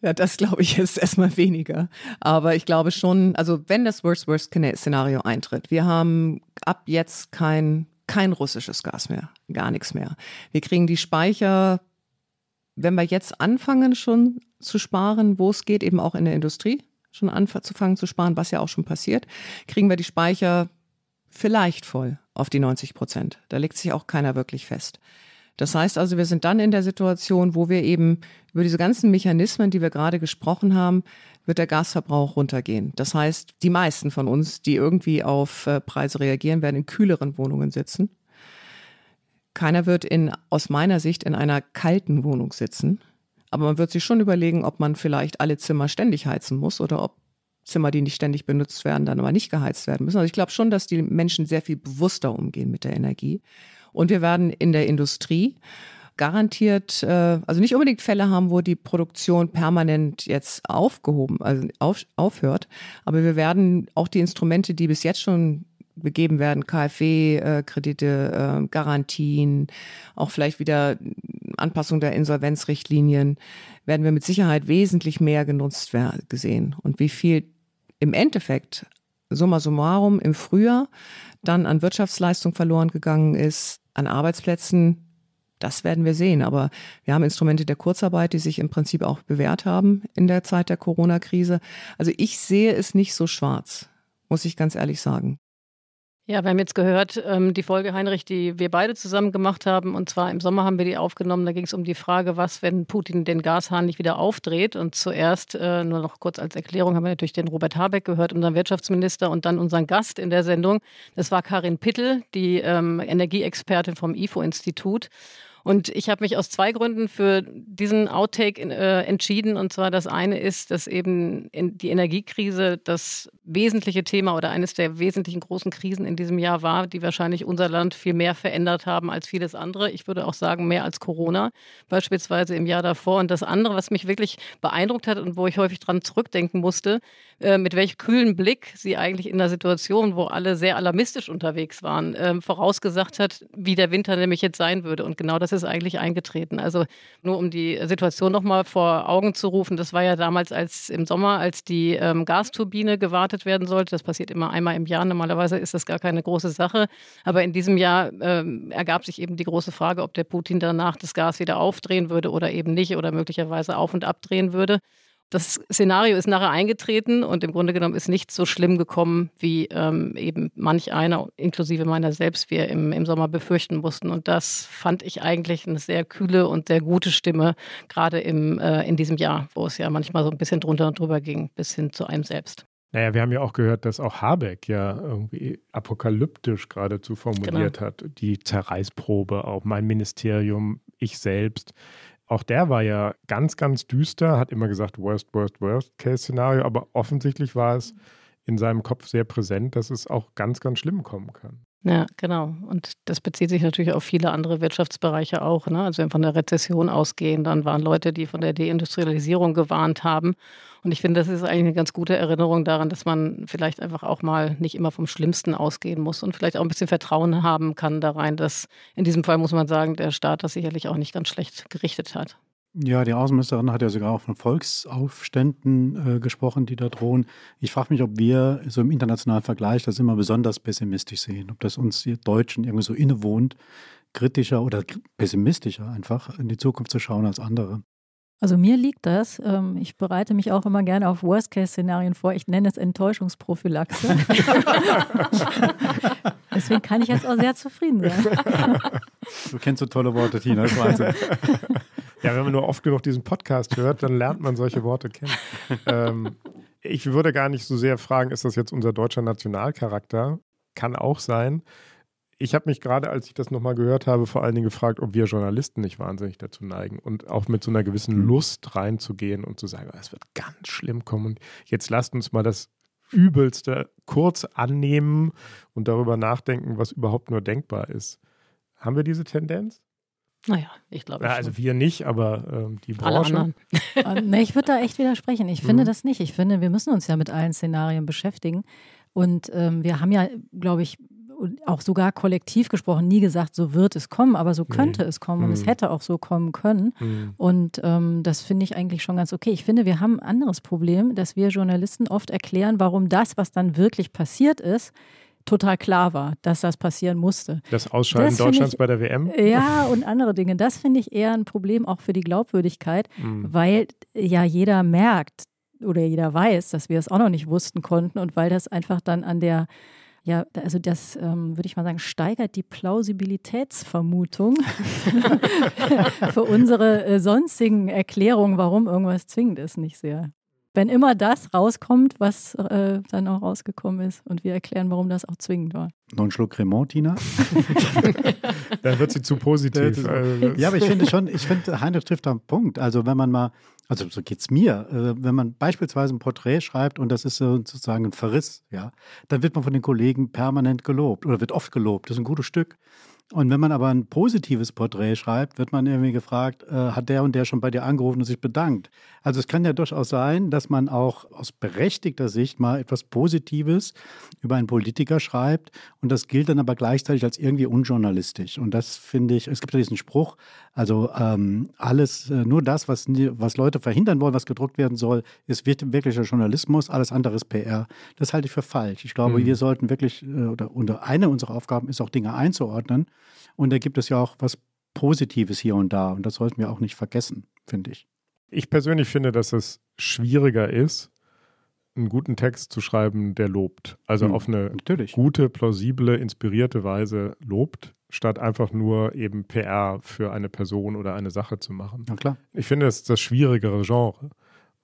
Ja, das glaube ich ist <laughs> erstmal weniger. Aber ich glaube schon, also wenn das Worst, Worst Szenario eintritt, wir haben ab jetzt kein kein russisches Gas mehr, gar nichts mehr. Wir kriegen die Speicher, wenn wir jetzt anfangen schon zu sparen, wo es geht, eben auch in der Industrie, schon anzufangen zu sparen, was ja auch schon passiert, kriegen wir die Speicher vielleicht voll auf die 90 Prozent. Da legt sich auch keiner wirklich fest. Das heißt also, wir sind dann in der Situation, wo wir eben über diese ganzen Mechanismen, die wir gerade gesprochen haben, wird der Gasverbrauch runtergehen. Das heißt, die meisten von uns, die irgendwie auf äh, Preise reagieren, werden in kühleren Wohnungen sitzen. Keiner wird in, aus meiner Sicht in einer kalten Wohnung sitzen. Aber man wird sich schon überlegen, ob man vielleicht alle Zimmer ständig heizen muss oder ob Zimmer, die nicht ständig benutzt werden, dann aber nicht geheizt werden müssen. Also ich glaube schon, dass die Menschen sehr viel bewusster umgehen mit der Energie. Und wir werden in der Industrie garantiert, äh, also nicht unbedingt Fälle haben, wo die Produktion permanent jetzt aufgehoben, also auf, aufhört. Aber wir werden auch die Instrumente, die bis jetzt schon begeben werden, KfW-Kredite, äh, Garantien, auch vielleicht wieder Anpassung der Insolvenzrichtlinien, werden wir mit Sicherheit wesentlich mehr genutzt gesehen. Und wie viel im Endeffekt, summa summarum, im Frühjahr dann an Wirtschaftsleistung verloren gegangen ist, an Arbeitsplätzen, das werden wir sehen. Aber wir haben Instrumente der Kurzarbeit, die sich im Prinzip auch bewährt haben in der Zeit der Corona-Krise. Also ich sehe es nicht so schwarz, muss ich ganz ehrlich sagen.
Ja, wir haben jetzt gehört, ähm, die Folge Heinrich, die wir beide zusammen gemacht haben. Und zwar im Sommer haben wir die aufgenommen. Da ging es um die Frage, was, wenn Putin den Gashahn nicht wieder aufdreht. Und zuerst, äh, nur noch kurz als Erklärung, haben wir natürlich den Robert Habeck gehört, unseren Wirtschaftsminister, und dann unseren Gast in der Sendung. Das war Karin Pittel, die ähm, Energieexpertin vom IFO-Institut. Und ich habe mich aus zwei Gründen für diesen Outtake äh, entschieden. Und zwar das eine ist, dass eben die Energiekrise das wesentliche Thema oder eines der wesentlichen großen Krisen in diesem Jahr war, die wahrscheinlich unser Land viel mehr verändert haben als vieles andere. Ich würde auch sagen, mehr als Corona, beispielsweise im Jahr davor. Und das andere, was mich wirklich beeindruckt hat und wo ich häufig dran zurückdenken musste, äh, mit welch kühlen Blick sie eigentlich in der Situation, wo alle sehr alarmistisch unterwegs waren, äh, vorausgesagt hat, wie der Winter nämlich jetzt sein würde. Und genau das ist eigentlich eingetreten. Also nur um die Situation nochmal vor Augen zu rufen, das war ja damals als im Sommer, als die ähm, Gasturbine gewartet werden sollte. Das passiert immer einmal im Jahr. Normalerweise ist das gar keine große Sache. Aber in diesem Jahr ähm, ergab sich eben die große Frage, ob der Putin danach das Gas wieder aufdrehen würde oder eben nicht oder möglicherweise auf und abdrehen würde. Das Szenario ist nachher eingetreten und im Grunde genommen ist nichts so schlimm gekommen, wie ähm, eben manch einer, inklusive meiner selbst, wir im, im Sommer befürchten mussten. Und das fand ich eigentlich eine sehr kühle und sehr gute Stimme, gerade im, äh, in diesem Jahr, wo es ja manchmal so ein bisschen drunter und drüber ging, bis hin zu einem selbst.
Naja, wir haben ja auch gehört, dass auch Habeck ja irgendwie apokalyptisch geradezu formuliert genau. hat. Die Zerreißprobe, auch mein Ministerium, ich selbst. Auch der war ja ganz, ganz düster, hat immer gesagt, worst, worst, worst Case-Szenario, aber offensichtlich war es in seinem Kopf sehr präsent, dass es auch ganz, ganz schlimm kommen kann.
Ja, genau. Und das bezieht sich natürlich auf viele andere Wirtschaftsbereiche auch. Ne? Also wenn wir von der Rezession ausgehen, dann waren Leute, die von der Deindustrialisierung gewarnt haben. Und ich finde, das ist eigentlich eine ganz gute Erinnerung daran, dass man vielleicht einfach auch mal nicht immer vom Schlimmsten ausgehen muss und vielleicht auch ein bisschen Vertrauen haben kann da rein, dass in diesem Fall muss man sagen, der Staat das sicherlich auch nicht ganz schlecht gerichtet hat.
Ja, die Außenministerin hat ja sogar auch von Volksaufständen äh, gesprochen, die da drohen. Ich frage mich, ob wir so im internationalen Vergleich das immer besonders pessimistisch sehen, ob das uns die Deutschen irgendwie so innewohnt, kritischer oder pessimistischer einfach in die Zukunft zu schauen als andere.
Also mir liegt das. Ähm, ich bereite mich auch immer gerne auf Worst-Case-Szenarien vor. Ich nenne es Enttäuschungsprophylaxe. <laughs> <laughs> Deswegen kann ich jetzt auch sehr zufrieden sein.
Du kennst so tolle Worte, Tina, das weiß ich. <laughs>
Ja, wenn man nur oft genug diesen Podcast hört, dann lernt man solche Worte kennen. Ähm, ich würde gar nicht so sehr fragen, ist das jetzt unser deutscher Nationalcharakter? Kann auch sein. Ich habe mich gerade, als ich das nochmal gehört habe, vor allen Dingen gefragt, ob wir Journalisten nicht wahnsinnig dazu neigen und auch mit so einer gewissen. Lust reinzugehen und zu sagen, es wird ganz schlimm kommen. Und jetzt lasst uns mal das Übelste kurz annehmen und darüber nachdenken, was überhaupt nur denkbar ist. Haben wir diese Tendenz?
Naja, ich glaube.
Ja, also wir nicht, aber ähm, die Branche.
Alle <laughs> nee, ich würde da echt widersprechen. Ich finde mhm. das nicht. Ich finde, wir müssen uns ja mit allen Szenarien beschäftigen. Und ähm, wir haben ja, glaube ich, auch sogar kollektiv gesprochen, nie gesagt, so wird es kommen, aber so könnte nee. es kommen mhm. und es mhm. hätte auch so kommen können. Mhm. Und ähm, das finde ich eigentlich schon ganz okay. Ich finde, wir haben ein anderes Problem, dass wir Journalisten oft erklären, warum das, was dann wirklich passiert ist, total klar war, dass das passieren musste.
Das Ausscheiden das Deutschlands
ich,
bei der WM?
Ja, und andere Dinge. Das finde ich eher ein Problem auch für die Glaubwürdigkeit, mhm. weil ja jeder merkt oder jeder weiß, dass wir es auch noch nicht wussten konnten und weil das einfach dann an der ja, also das ähm, würde ich mal sagen, steigert die Plausibilitätsvermutung <laughs> für unsere äh, sonstigen Erklärungen, warum irgendwas zwingend ist, nicht sehr wenn immer das rauskommt, was äh, dann auch rausgekommen ist und wir erklären, warum das auch zwingend war.
Noch ein Schluck Cremant, Tina? <laughs>
dann wird sie zu positiv.
Also ja, aber ich finde schon, ich finde, Heinrich trifft da einen Punkt. Also wenn man mal, also so geht es mir, äh, wenn man beispielsweise ein Porträt schreibt und das ist sozusagen ein Verriss, ja, dann wird man von den Kollegen permanent gelobt oder wird oft gelobt. Das ist ein gutes Stück. Und wenn man aber ein positives Porträt schreibt, wird man irgendwie gefragt, äh, hat der und der schon bei dir angerufen und sich bedankt? Also es kann ja durchaus sein, dass man auch aus berechtigter Sicht mal etwas Positives über einen Politiker schreibt und das gilt dann aber gleichzeitig als irgendwie unjournalistisch. Und das finde ich, es gibt ja diesen Spruch, also ähm, alles, äh, nur das, was, was Leute verhindern wollen, was gedruckt werden soll, ist wirklicher Journalismus, alles andere ist PR. Das halte ich für falsch. Ich glaube, mhm. wir sollten wirklich, äh, oder, oder eine unserer Aufgaben ist auch Dinge einzuordnen. Und da gibt es ja auch was Positives hier und da. Und das sollten wir auch nicht vergessen, finde ich.
Ich persönlich finde, dass es schwieriger ist, einen guten Text zu schreiben, der lobt. Also
Hm,
auf eine
natürlich.
gute, plausible, inspirierte Weise lobt, statt einfach nur eben PR für eine Person oder eine Sache zu machen.
Na klar.
Ich finde, das ist das schwierigere Genre.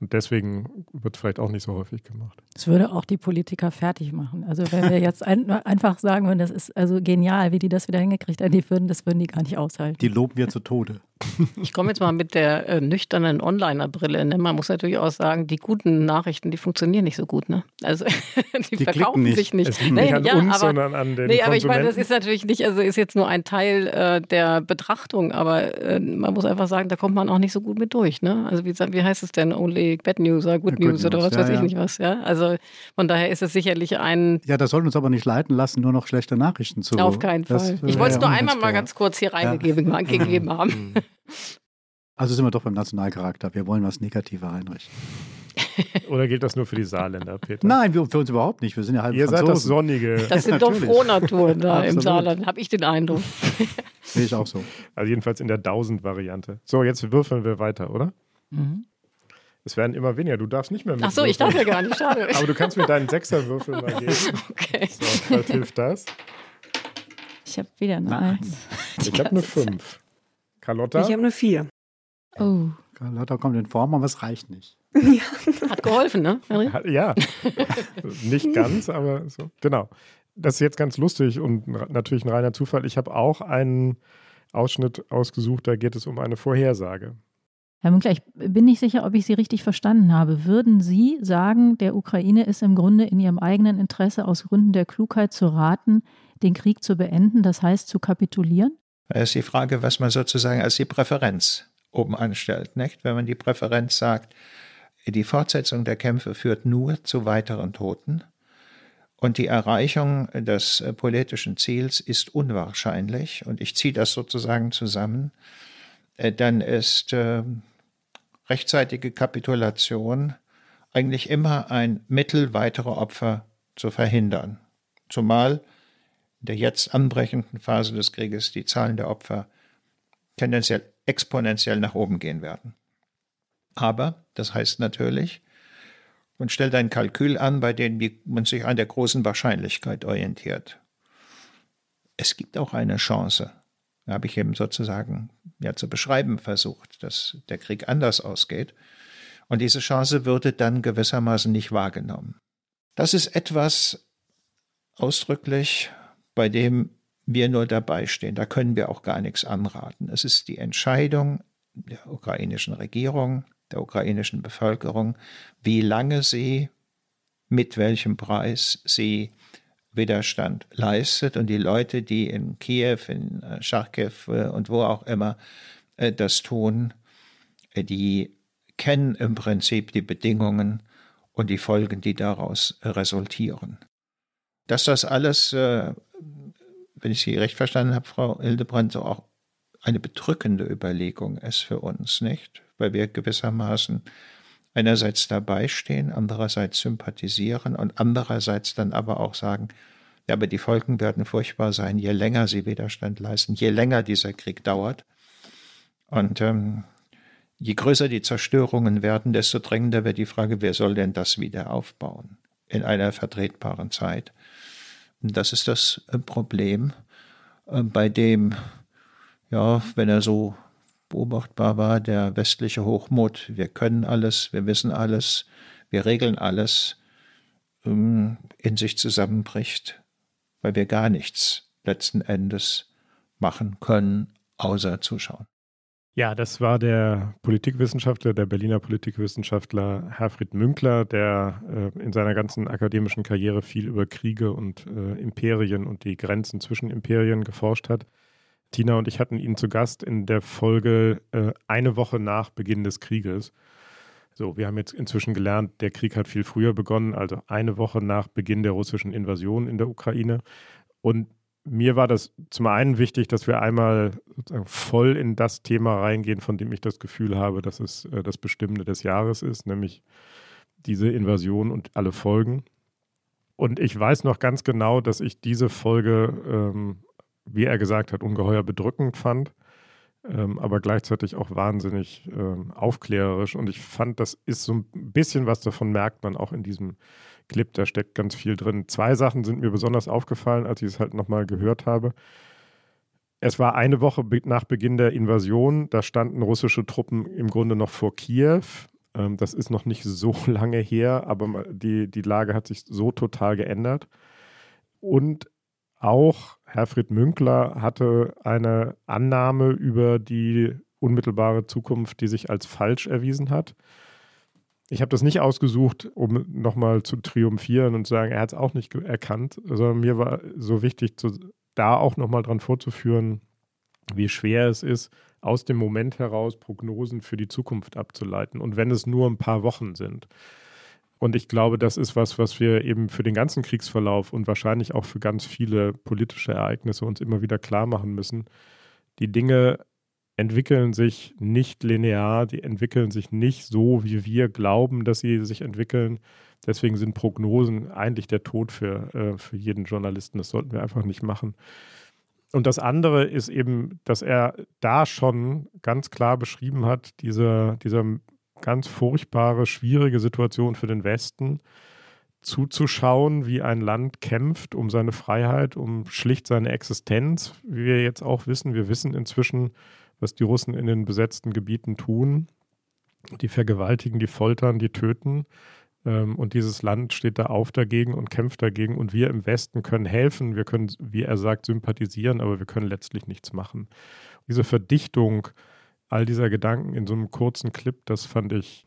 Und deswegen wird es vielleicht auch nicht so häufig gemacht.
Das würde auch die Politiker fertig machen. Also wenn wir jetzt ein, einfach sagen würden, das ist also genial, wie die das wieder hingekriegt haben, die würden, das würden die gar nicht aushalten.
Die loben wir zu Tode. <laughs>
Ich komme jetzt mal mit der äh, nüchternen Onliner-Brille. Ne? Man muss natürlich auch sagen, die guten Nachrichten, die funktionieren nicht so gut. Ne? Also <laughs> die,
Die
verkaufen
nicht.
sich nicht.
Es liegt nicht an uns, sondern an den
Nee, aber ich meine, das ist natürlich nicht, also ist jetzt nur ein Teil äh, der Betrachtung, aber äh, man muss einfach sagen, da kommt man auch nicht so gut mit durch. Ne? Also wie, wie heißt es denn? Only bad news oder good,
Good
news, oder was
ja,
weiß ich
ja.
nicht was. Ja? Also von daher ist es sicherlich ein
Ja, das sollten uns aber nicht leiten lassen, nur noch schlechte Nachrichten zu.
auf keinen
Das
Fall.
wäre
Ich wollte es
ja
nur einmal mal ganz kurz hier
Ja.
reingegeben <laughs> haben.
Also sind wir doch beim Nationalcharakter. Wir wollen was Negativer einrichten.
Oder gilt das nur für die Saarländer, Peter?
Nein, wir, für uns überhaupt nicht. Wir sind ja halb
Ihr seid
Franzosen.
das Sonnige.
Das sind doch. Frohnaturen da im. Saarland, habe ich den Eindruck. <laughs>
Sehe ich auch so.
Also jedenfalls in der 1000-Variante. So, jetzt würfeln wir weiter, oder?
Mhm.
Es werden immer weniger. Du darfst nicht mehr mit.
Ach so, ich darf ja gar nicht, schade.
Aber du kannst mir deinen Sechserwürfel mal geben. <laughs>
Okay.
So, vielleicht hilft das.
Ich habe wieder eine
Nein.
Eins.
Ich habe eine 5. Carlotta?
Ich habe eine 4.
Oh.
Carlotta kommt in Form, aber es reicht nicht. <laughs>
Hat geholfen, ne?
Ja, <laughs> nicht ganz, aber so. Genau. Das ist jetzt ganz lustig und natürlich ein reiner Zufall. Ich habe auch einen Ausschnitt ausgesucht, da geht es um eine Vorhersage.
Herr Münkler, ich bin nicht sicher, ob ich Sie richtig verstanden habe. Würden Sie sagen, der Ukraine ist im Grunde in ihrem eigenen Interesse aus Gründen der Klugheit zu raten, den Krieg zu beenden, das heißt zu kapitulieren?
Da ist die Frage, was man sozusagen als die Präferenz oben anstellt. Nicht? Wenn man die Präferenz sagt, die Fortsetzung der Kämpfe führt nur zu weiteren Toten und die Erreichung des äh, politischen Ziels ist unwahrscheinlich und ich ziehe das sozusagen zusammen, äh, dann ist äh, rechtzeitige Kapitulation eigentlich immer ein Mittel, weitere Opfer zu verhindern. Zumal in der jetzt anbrechenden Phase des Krieges die Zahlen der Opfer tendenziell exponentiell nach oben gehen werden. Aber das heißt natürlich, man stellt ein Kalkül an, bei dem man sich an der großen Wahrscheinlichkeit orientiert. Es gibt auch eine Chance, habe ich eben sozusagen ja, zu beschreiben versucht, dass der Krieg anders ausgeht. Und diese Chance würde dann gewissermaßen nicht wahrgenommen. Das ist etwas ausdrücklich, bei dem wir nur dabei stehen. Da können wir auch gar nichts anraten. Es ist die Entscheidung der ukrainischen Regierung, der ukrainischen Bevölkerung, wie lange sie, mit welchem Preis sie Widerstand leistet. Und die Leute, die in Kiew, in äh, Charkiw äh, und wo auch immer äh, das tun, die kennen im Prinzip die Bedingungen und die Folgen, die daraus resultieren. Dass das alles, wenn ich Sie recht verstanden habe, Frau Hildebrand, so auch eine bedrückende Überlegung ist für uns, nicht? Weil wir gewissermaßen einerseits dabei stehen, andererseits sympathisieren und andererseits dann aber auch sagen, ja, aber die Folgen werden furchtbar sein, je länger sie Widerstand leisten, je länger dieser Krieg dauert. Und ähm, je größer die Zerstörungen werden, desto drängender wird die Frage, wer soll denn das wieder aufbauen in einer vertretbaren Zeit. Das ist das äh, Problem, äh, bei dem, ja, wenn er so beobachtbar war, der westliche Hochmut, wir können alles, wir wissen alles, wir regeln alles, ähm, in sich zusammenbricht, weil wir gar nichts letzten Endes machen können, außer zuschauen.
Ja, das war der Politikwissenschaftler, der Berliner Politikwissenschaftler Herfried Münkler, der äh, in seiner ganzen akademischen Karriere viel über Kriege und äh, Imperien und die Grenzen zwischen Imperien geforscht hat. Tina und ich hatten ihn zu Gast in der Folge äh, eine Woche nach Beginn des Krieges. So, wir haben jetzt inzwischen gelernt, der Krieg hat viel früher begonnen, also eine Woche nach Beginn der russischen Invasion in der Ukraine. Und mir war das zum einen wichtig, dass wir einmal voll in das Thema reingehen, von dem ich das Gefühl habe, dass es äh, das Bestimmende des Jahres ist, nämlich diese Invasion und alle Folgen. Und ich weiß noch ganz genau, dass ich diese Folge, ähm, wie er gesagt hat, ungeheuer bedrückend fand. ähm, aber gleichzeitig auch wahnsinnig ähm, aufklärerisch. Und ich fand, das ist so ein bisschen was davon merkt man auch in diesem Clip, da steckt ganz viel drin. Zwei Sachen sind mir besonders aufgefallen, als ich es halt nochmal gehört habe. Es war eine Woche nach Beginn der Invasion, da standen russische Truppen im Grunde noch vor Kiew. Ähm, das ist noch nicht so <laughs> lange her, aber die, die Lage hat sich so total geändert. Und auch Herfried Münkler hatte eine Annahme über die unmittelbare Zukunft, die sich als falsch erwiesen hat. Ich habe das nicht ausgesucht, um nochmal zu triumphieren und zu sagen, er hat es auch nicht erkannt, sondern mir war so wichtig, zu, da auch nochmal dran vorzuführen, wie schwer es ist, aus dem Moment heraus Prognosen für die Zukunft abzuleiten. Und wenn es nur ein paar Wochen sind. Und ich glaube, das ist was, was wir eben für den ganzen Kriegsverlauf und wahrscheinlich auch für ganz viele politische Ereignisse uns immer wieder klar machen müssen. Die Dinge entwickeln sich nicht linear, die entwickeln sich nicht so, wie wir glauben, dass sie sich entwickeln. Deswegen sind Prognosen eigentlich der Tod für, äh, für jeden Journalisten. Das sollten wir einfach nicht machen. Und das andere ist eben, dass er da schon ganz klar beschrieben hat, diese, diese ganz furchtbare, schwierige Situation für den Westen, zuzuschauen, wie ein Land kämpft um seine Freiheit, um schlicht seine Existenz. Wie wir jetzt auch wissen, wir wissen inzwischen, was die Russen in den besetzten Gebieten tun. Die vergewaltigen, die foltern, die töten. Ähm, und dieses Land steht da auf dagegen und kämpft dagegen. Und wir im Westen können helfen, wir können, wie er sagt, sympathisieren, aber wir können letztlich nichts machen. Diese Verdichtung all dieser Gedanken in so einem kurzen Clip, das fand ich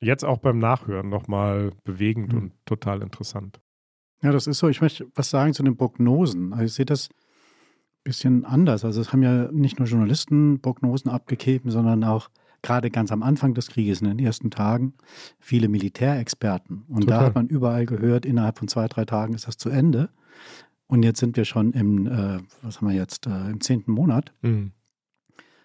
jetzt auch beim Nachhören nochmal bewegend mhm. und total interessant.
Ja, das ist so. Ich möchte was sagen zu den Prognosen. Also ich sehe das bisschen anders. Also es haben ja nicht nur Journalisten Prognosen abgegeben, sondern auch gerade ganz am Anfang des Krieges, in den ersten Tagen, viele Militärexperten. Und Total. da hat man überall gehört, innerhalb von zwei, drei Tagen ist das zu Ende. Und jetzt sind wir schon im, äh, was haben wir jetzt, äh, im zehnten Monat. Mhm.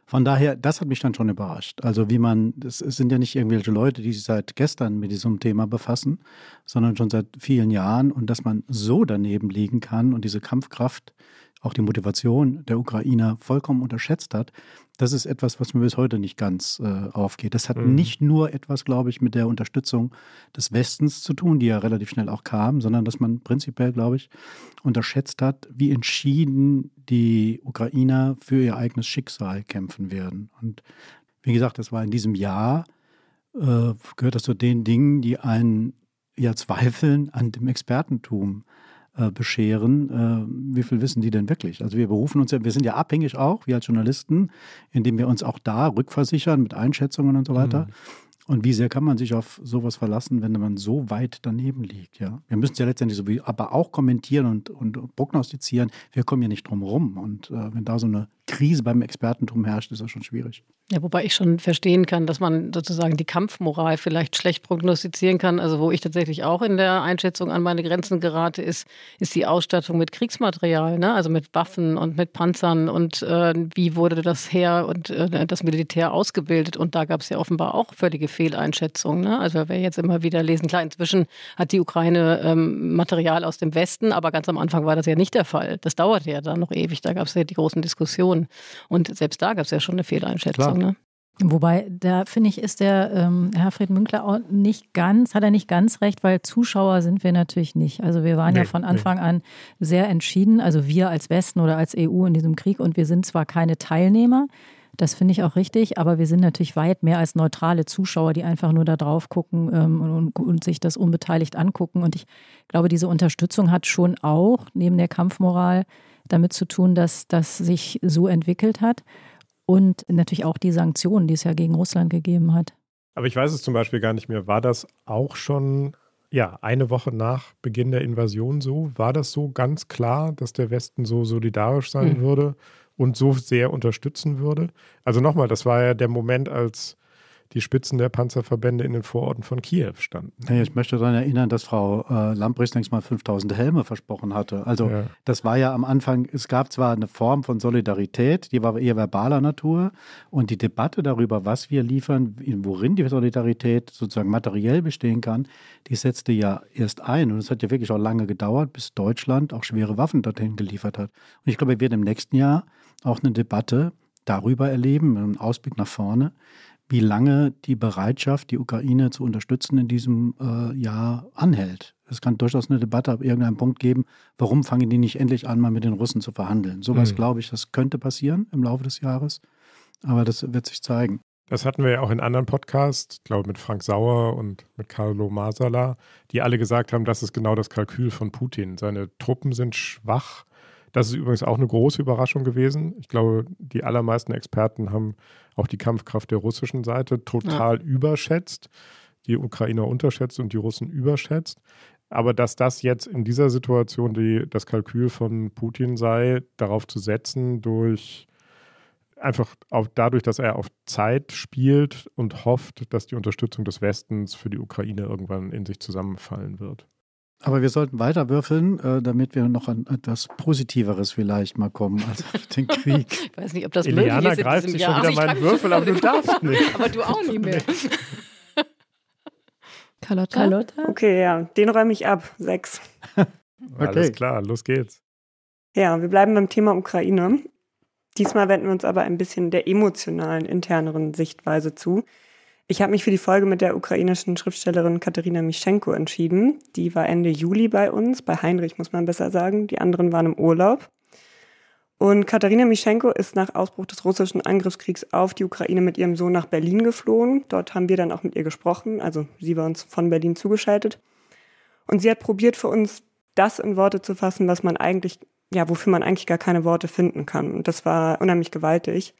Von daher, das hat mich dann schon überrascht. Also wie man, es sind ja nicht irgendwelche Leute, die sich seit gestern mit diesem Thema befassen, sondern schon seit vielen Jahren und dass man so daneben liegen kann und diese Kampfkraft auch die Motivation der Ukrainer vollkommen unterschätzt hat, das ist etwas, was mir bis heute nicht ganz äh, aufgeht. Das hat mhm. nicht nur etwas, glaube ich, mit der Unterstützung des Westens zu tun, die ja relativ schnell auch kam, sondern dass man prinzipiell, glaube ich, unterschätzt hat, wie entschieden die Ukrainer für ihr eigenes Schicksal kämpfen werden. Und wie gesagt, das war in diesem Jahr, äh, gehört das zu den Dingen, die einen ja zweifeln an dem Expertentum äh, bescheren, äh, wie viel wissen die denn wirklich? Also wir berufen uns ja, wir sind ja abhängig auch, wir als Journalisten, indem wir uns auch da rückversichern mit Einschätzungen und so weiter. Mhm. Und wie sehr kann man sich auf sowas verlassen, wenn man so weit daneben liegt? Ja? Wir müssen es ja letztendlich so wie, aber auch kommentieren und, und prognostizieren. Wir kommen ja nicht drum rum. Und äh, wenn da so eine Krise beim Expertentum herrscht, ist das schon schwierig.
Ja, wobei ich schon verstehen kann, dass man sozusagen die Kampfmoral vielleicht schlecht prognostizieren kann. Also wo ich tatsächlich auch in der Einschätzung an meine Grenzen gerate, ist, ist die Ausstattung mit Kriegsmaterial, ne? also mit Waffen und mit Panzern und äh, wie wurde das Heer und äh, das Militär ausgebildet. Und da gab es ja offenbar auch völlige Fehleinschätzungen. Ne? Also wer jetzt immer wieder lesen, klar, inzwischen hat die Ukraine ähm, Material aus dem Westen, aber ganz am Anfang war das ja nicht der Fall. Das dauerte ja dann noch ewig. Da gab es ja die großen Diskussionen. Diskussion. Und selbst da gab es ja schon eine Fehleinschätzung. Ne?
Wobei, da finde ich, ist der ähm, Herfried Münkler auch nicht ganz, hat er nicht ganz recht, weil Zuschauer sind wir natürlich nicht. Also wir waren nee, ja von Anfang nee. an sehr entschieden, also wir als Westen oder als EU in diesem Krieg und wir sind zwar keine Teilnehmer, das finde ich auch richtig, aber wir sind natürlich weit mehr als neutrale Zuschauer, die einfach nur da drauf gucken ähm, und, und, sich das unbeteiligt angucken. Und ich glaube, diese Unterstützung hat schon auch neben der Kampfmoral damit zu tun, dass das sich so entwickelt hat und natürlich auch die Sanktionen, die es ja gegen Russland gegeben hat.
Aber ich weiß es zum Beispiel gar nicht mehr. War das auch schon ja, eine Woche nach Beginn der Invasion so? War das so ganz klar, dass der Westen so solidarisch sein mhm. würde und so sehr unterstützen würde? Also nochmal, das war ja der Moment, als die Spitzen der Panzerverbände in den Vororten von Kiew standen.
Ich möchte daran erinnern, dass Frau äh, Lamprecht längst mal 5000 Helme versprochen hatte. Also ja. das war ja am Anfang, es gab zwar eine Form von Solidarität, die war eher verbaler Natur und die Debatte darüber, was wir liefern, worin die Solidarität sozusagen materiell bestehen kann, die setzte ja erst ein und es hat ja wirklich auch lange gedauert, bis Deutschland auch schwere Waffen dorthin geliefert hat. Und ich glaube, wir werden im nächsten Jahr auch eine Debatte darüber erleben, einen Ausblick nach vorne, wie lange die Bereitschaft, die Ukraine zu unterstützen, in diesem äh, Jahr anhält. Es kann durchaus eine Debatte ab irgendeinem Punkt geben, warum fangen die nicht endlich an, mal mit den Russen zu verhandeln. Sowas, mhm. glaube ich, das könnte passieren im Laufe des Jahres, aber das wird sich zeigen.
Das hatten wir ja auch in anderen Podcasts, glaube mit Frank Sauer und mit Carlo Masala, die alle gesagt haben, das ist genau das Kalkül von Putin. Seine Truppen sind schwach. Das ist übrigens auch eine große Überraschung gewesen. Ich glaube, die allermeisten Experten haben auch die Kampfkraft der russischen Seite total ja. überschätzt, die Ukrainer unterschätzt und die Russen überschätzt. Aber dass das jetzt in dieser Situation die, das Kalkül von Putin sei, darauf zu setzen, durch einfach auf, dadurch, dass er auf Zeit spielt und hofft, dass die Unterstützung des Westens für die Ukraine irgendwann in sich zusammenfallen wird.
Aber wir sollten weiter würfeln, äh, damit wir noch an etwas Positiveres vielleicht mal kommen als den <laughs> Krieg.
Ich weiß nicht, ob das
Eliana
möglich ist
greift sich schon wieder meinen Würfel, aber du darfst <laughs> nicht.
aber du auch nicht mehr. <laughs>
Carlotta?
Carlotta? Okay, ja, den räume ich ab. Sechs.
okay. Alles klar, los geht's.
Ja, wir bleiben beim Thema Ukraine. Diesmal wenden wir uns aber ein bisschen der emotionalen, interneren Sichtweise zu. Ich habe mich für die Folge mit der ukrainischen Schriftstellerin Katharina Mischenko entschieden. Die war Ende Juli bei uns, bei Heinrich muss man besser sagen. Die anderen waren im Urlaub. Und Katharina Mischenko ist nach Ausbruch des russischen Angriffskriegs auf die Ukraine mit ihrem Sohn nach Berlin geflohen. Dort haben wir dann auch mit ihr gesprochen. Also sie war uns von Berlin zugeschaltet. Und sie hat probiert für uns das in Worte zu fassen, was man eigentlich ja, wofür man eigentlich gar keine Worte finden kann. Und das war unheimlich gewaltig.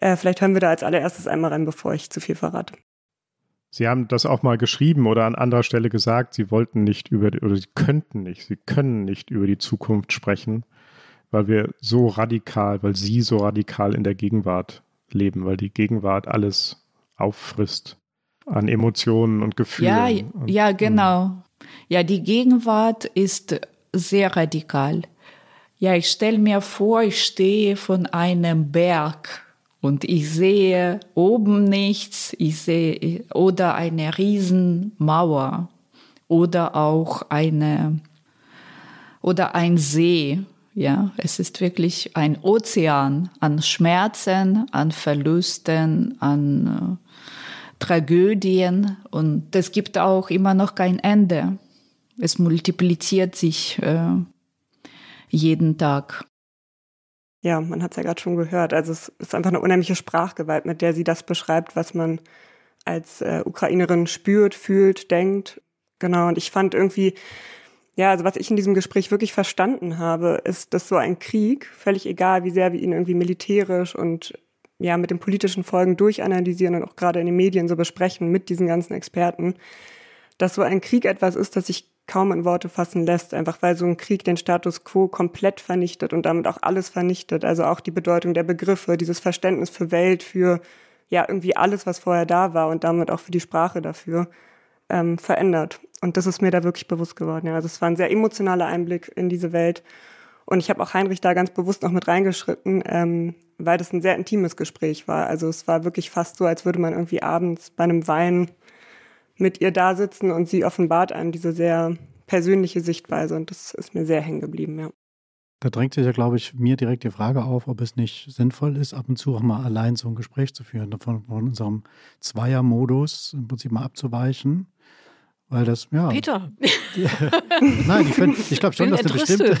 Äh, vielleicht hören wir da als allererstes einmal rein, bevor ich zu viel verrate.
Sie haben das auch mal geschrieben oder an anderer Stelle gesagt, Sie wollten nicht über, oder Sie könnten nicht, Sie können nicht über die Zukunft sprechen, weil wir so radikal, weil Sie so radikal in der Gegenwart leben, weil die Gegenwart alles auffrisst an Emotionen und Gefühlen.
Ja,
und,
ja, genau. Ja, die Gegenwart ist sehr radikal. Ja, ich stelle mir vor, ich stehe von einem Berg und ich sehe oben nichts, ich sehe oder eine Riesenmauer oder auch eine oder ein See. Ja, es ist wirklich ein Ozean an Schmerzen, an Verlusten, an äh, Tragödien und es gibt auch immer noch kein Ende. Es multipliziert sich äh, jeden Tag.
Ja, man hat es ja gerade schon gehört. Also es ist einfach eine unheimliche Sprachgewalt, mit der sie das beschreibt, was man als äh, Ukrainerin spürt, fühlt, denkt. Genau. Und ich fand irgendwie, ja, also was ich in diesem Gespräch wirklich verstanden habe, ist, dass so ein Krieg, völlig egal, wie sehr wir ihn irgendwie militärisch und ja, mit den politischen Folgen durchanalysieren und auch gerade in den Medien so besprechen mit diesen ganzen Experten, dass so ein Krieg etwas ist, das sich kaum in Worte fassen lässt, einfach weil so ein Krieg den Status quo komplett vernichtet und damit auch alles vernichtet, also auch die Bedeutung der Begriffe, dieses Verständnis für Welt, für ja irgendwie alles, was vorher da war und damit auch für die Sprache dafür ähm, verändert. Und das ist mir da wirklich bewusst geworden. Ja. Also es war ein sehr emotionaler Einblick in diese Welt. Und ich habe auch Heinrich da ganz bewusst noch mit reingeschritten, ähm, weil das ein sehr intimes Gespräch war. Also es war wirklich fast so, als würde man irgendwie abends bei einem Wein mit ihr da sitzen und sie offenbart einem diese sehr persönliche Sichtweise und das ist mir sehr hängen geblieben, ja.
Da drängt sich ja, glaube ich, mir direkt die Frage auf, ob es nicht sinnvoll ist, ab und zu auch mal allein so ein Gespräch zu führen, von, von unserem Zweiermodus im Prinzip mal abzuweichen. Weil das, ja.
Peter! <laughs>
Nein, ich, ich glaube schon, dass du bestimmt. <laughs>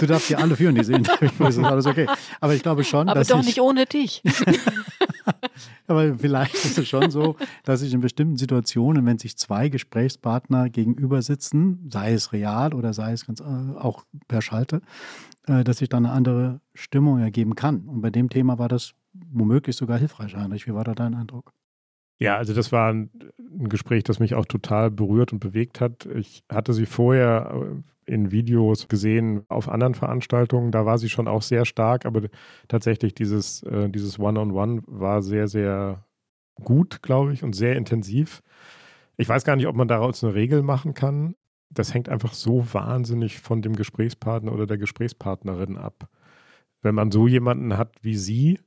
du darfst ja alle führen, diese <laughs> Interviews, ist alles okay. Aber ich glaube schon,
Aber
dass.
doch
ich,
nicht ohne dich. <laughs>
Aber vielleicht ist es schon so, dass sich in bestimmten Situationen, wenn sich zwei Gesprächspartner gegenüber sitzen, sei es real oder sei es ganz, äh, auch per Schalte, äh, dass sich dann eine andere Stimmung ergeben kann. Und bei dem Thema war das womöglich sogar hilfreich, Heinrich. Wie war da dein Eindruck?
Ja, also das war ein, Gespräch, das mich auch total berührt und bewegt hat. Ich hatte sie vorher äh, in Videos gesehen auf anderen Veranstaltungen. Da war sie schon auch sehr stark, aber tatsächlich dieses, äh, dieses One-on-One -on -One war sehr, sehr gut, glaube ich, und sehr intensiv. Ich weiß gar nicht, ob man daraus eine Regel machen kann. Das hängt einfach so wahnsinnig von dem Gesprächspartner oder der Gesprächspartnerin ab. Wenn man so jemanden hat wie sie,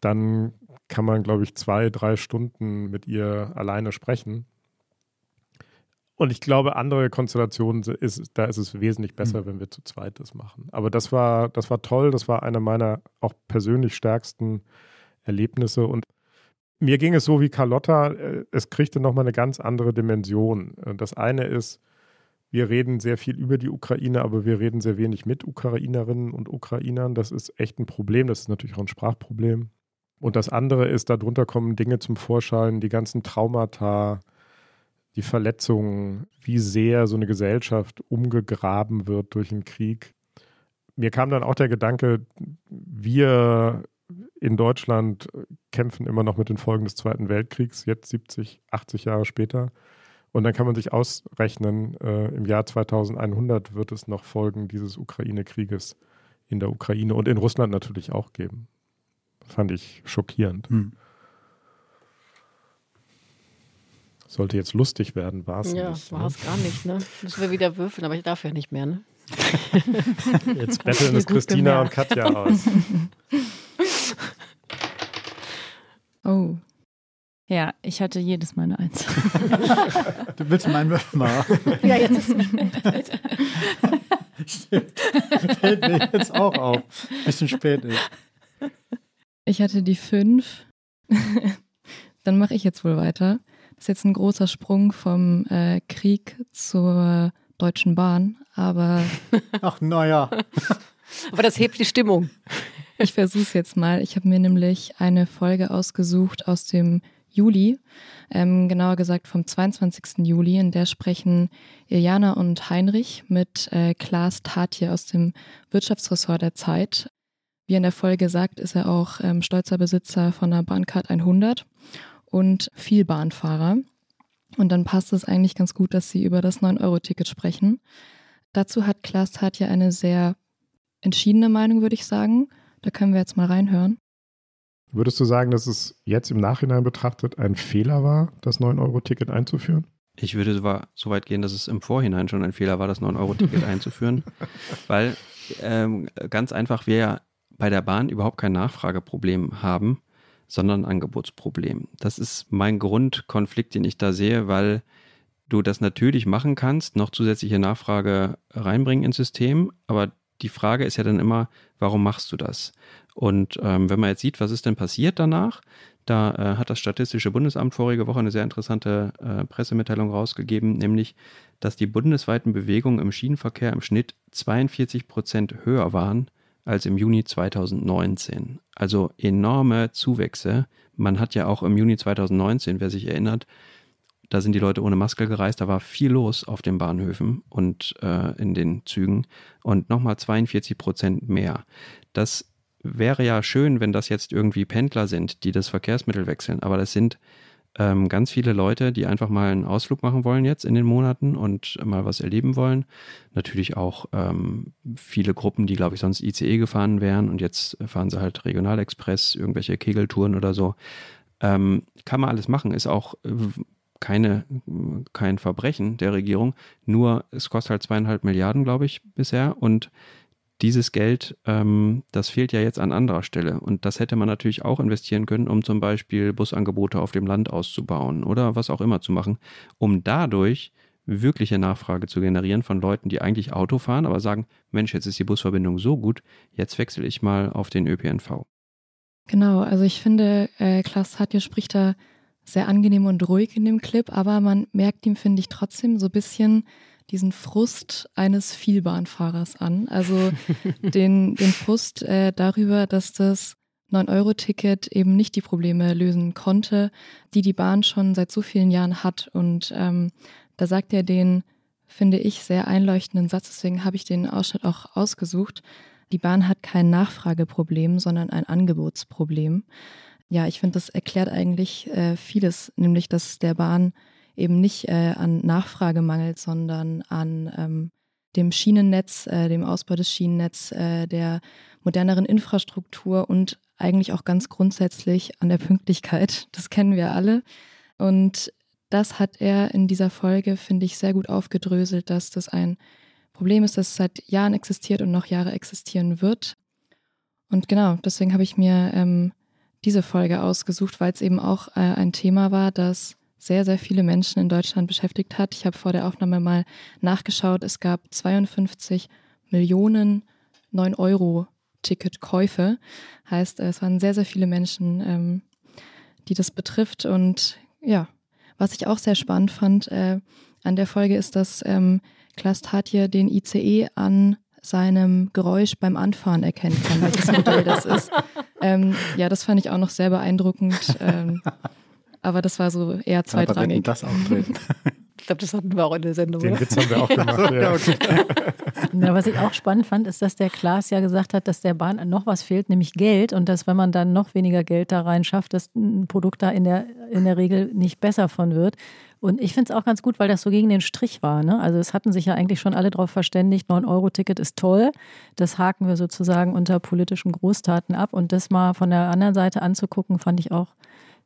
dann kann man, glaube ich, zwei, drei Stunden mit ihr alleine sprechen. Und ich glaube, andere Konstellationen ist, da ist es wesentlich besser, mhm. wenn wir zu zweit das machen. Aber das war, das war toll. Das war einer meiner auch persönlich stärksten Erlebnisse. Und mir ging es so wie Carlotta, äh, es kriegte nochmal eine ganz andere Dimension. Äh, das eine ist, wir reden sehr viel über die Ukraine, aber wir reden sehr wenig mit Ukrainerinnen und Ukrainern. Das ist echt ein Problem. Das ist natürlich auch ein Sprachproblem. Und das andere ist, darunter kommen Dinge zum Vorschein, die ganzen Traumata, die Verletzungen, wie sehr so eine Gesellschaft umgegraben wird durch einen Krieg. Mir kam dann auch der Gedanke, wir in Deutschland kämpfen immer noch mit den Folgen des Zweiten Weltkriegs, jetzt 70, 80 Jahre später. Und dann kann man sich ausrechnen, äh, im Jahr 2100 wird es noch Folgen dieses Ukraine-Krieges in der Ukraine und in Russland natürlich auch geben. Fand ich schockierend. Hm. Sollte jetzt lustig werden, war es
ja,
nicht.
Ja, war es ne? gar nicht. Ne? Müssen wir wieder würfeln, aber ich darf ja nicht mehr. Ne? <laughs>
jetzt betteln es Christina und Katja aus. <laughs>
oh. Ja, ich hatte jedes Mal eine Eins. <laughs>
du willst meinen Würfel mal.
ja, jetzt ist es nicht
Stimmt. Fällt mir jetzt auch auf. Bisschen spät ist.
Ich hatte die fünf. <laughs> Dann mache ich jetzt wohl weiter. Das ist jetzt ein großer Sprung vom äh, Krieg zur Deutschen Bahn, aber. <laughs>
Ach, naja. <laughs>
aber das hebt die Stimmung.
Ich versuche es jetzt mal. Ich habe mir nämlich eine Folge ausgesucht aus dem Juli, ähm, genauer gesagt vom 22. Juli, in der sprechen Iliana und Heinrich mit äh, Klaas Tatje aus dem Wirtschaftsressort der Zeit. Wie in der Folge sagt, ist er auch ähm, stolzer Besitzer von der Bahncard 100 und viel Bahnfahrer. Und dann passt es eigentlich ganz gut, dass sie über das 9-Euro-Ticket sprechen. Dazu hat Klaas Tatje eine sehr entschiedene Meinung, würde ich sagen. Da können wir jetzt mal reinhören.
Würdest du sagen, dass es jetzt im Nachhinein betrachtet ein Fehler war, das 9-Euro-Ticket einzuführen?
Ich würde so weit gehen, dass es im Vorhinein schon ein Fehler war, das 9-Euro-Ticket einzuführen, <laughs> weil ähm, ganz einfach wir ja bei der Bahn überhaupt kein Nachfrageproblem haben, sondern ein Angebotsproblem. Das ist mein Grundkonflikt, den ich da sehe, weil du das natürlich machen kannst, noch zusätzliche Nachfrage reinbringen ins System, aber die Frage ist ja dann immer, warum machst du das? Und ähm, wenn man jetzt sieht, was ist denn passiert danach, da äh, hat das Statistische Bundesamt vorige Woche eine sehr interessante äh, Pressemitteilung rausgegeben, nämlich, dass die bundesweiten Bewegungen im Schienenverkehr im Schnitt 42 Prozent höher waren als im Juni 2019. Also enorme Zuwächse. Man hat ja auch im Juni 2019, wer sich erinnert, da sind die Leute ohne Maske gereist, da war viel los auf den Bahnhöfen und äh, in den Zügen und nochmal 42 Prozent mehr. Das wäre ja schön, wenn das jetzt irgendwie Pendler sind, die das Verkehrsmittel wechseln, aber das sind ähm, ganz viele Leute, die einfach mal einen Ausflug machen wollen jetzt in den Monaten und mal was erleben wollen. Natürlich auch ähm, viele Gruppen, die, glaube ich, sonst ICE gefahren wären und jetzt fahren sie halt Regionalexpress, irgendwelche Kegeltouren oder so. Ähm, kann man alles machen, ist auch äh, keine, kein Verbrechen der Regierung, nur es kostet halt zweieinhalb Milliarden, glaube ich, bisher und dieses Geld, ähm, das fehlt ja jetzt an anderer Stelle. Und das hätte man natürlich auch investieren können, um zum Beispiel Busangebote auf dem Land auszubauen oder was auch immer zu machen, um dadurch wirkliche Nachfrage zu generieren von Leuten, die eigentlich Auto fahren, aber sagen, Mensch, jetzt ist die Busverbindung so gut, jetzt wechsle ich mal auf den ÖPNV.
Genau, also ich finde, äh, Klaas Hatje spricht da sehr angenehm und ruhig in dem Clip, aber man merkt ihm, finde ich, trotzdem so ein bisschen diesen Frust eines Vielbahnfahrers an. Also <laughs> den, den Frust äh, darüber, dass das 9-Euro-Ticket eben nicht die Probleme lösen konnte, die die Bahn schon seit so vielen Jahren hat. Und ähm, da sagt er den, finde ich, sehr einleuchtenden Satz, deswegen habe ich den Ausschnitt auch ausgesucht. Die Bahn hat kein Nachfrageproblem, sondern ein Angebotsproblem. Ja, ich finde, das erklärt eigentlich äh, vieles, nämlich dass der Bahn eben nicht äh, an Nachfrage mangelt, sondern an ähm, dem Schienennetz, äh, dem Ausbau des Schienennetzes, äh, der moderneren Infrastruktur und eigentlich auch ganz grundsätzlich an der Pünktlichkeit. Das kennen wir alle. Und das hat er in dieser Folge, finde ich, sehr gut aufgedröselt, dass das ein Problem ist, das seit Jahren existiert und noch Jahre existieren wird. Und genau, deswegen habe ich mir ähm, diese Folge ausgesucht, weil es eben auch äh, ein Thema war, das sehr, sehr viele Menschen in Deutschland beschäftigt hat. Ich habe vor der Aufnahme mal nachgeschaut. Es gab 52 Millionen 9-Euro-Ticketkäufe. Heißt, es waren sehr, sehr viele Menschen, ähm, die das betrifft. Und ja, was ich auch sehr spannend fand äh, an der Folge ist, dass ähm, Klaas Tatje den ICE an seinem Geräusch beim Anfahren erkennen kann, welches Modell das ist. <laughs> Ähm, ja, das fand ich auch noch sehr beeindruckend. Ähm, aber das war so eher zweitrangig.
das auftreten. <laughs>
Ich glaube, das hatten wir auch in der Sendung.
Den
oder?
Witz haben wir auch gemacht. <laughs> ja.
Ja, <laughs> was ich auch spannend fand, ist, dass der Klaas ja gesagt hat, dass der Bahn noch was fehlt, nämlich Geld. Und dass, wenn man dann noch weniger Geld da rein schafft, dass ein Produkt da in der, in der Regel nicht besser von wird. Und ich finde es auch ganz gut, weil das so gegen den Strich war. Ne? Also es hatten sich ja eigentlich schon alle darauf verständigt, 9-Euro-Ticket ist toll. Das haken wir sozusagen unter politischen Großtaten ab. Und das mal von der anderen Seite anzugucken, fand ich auch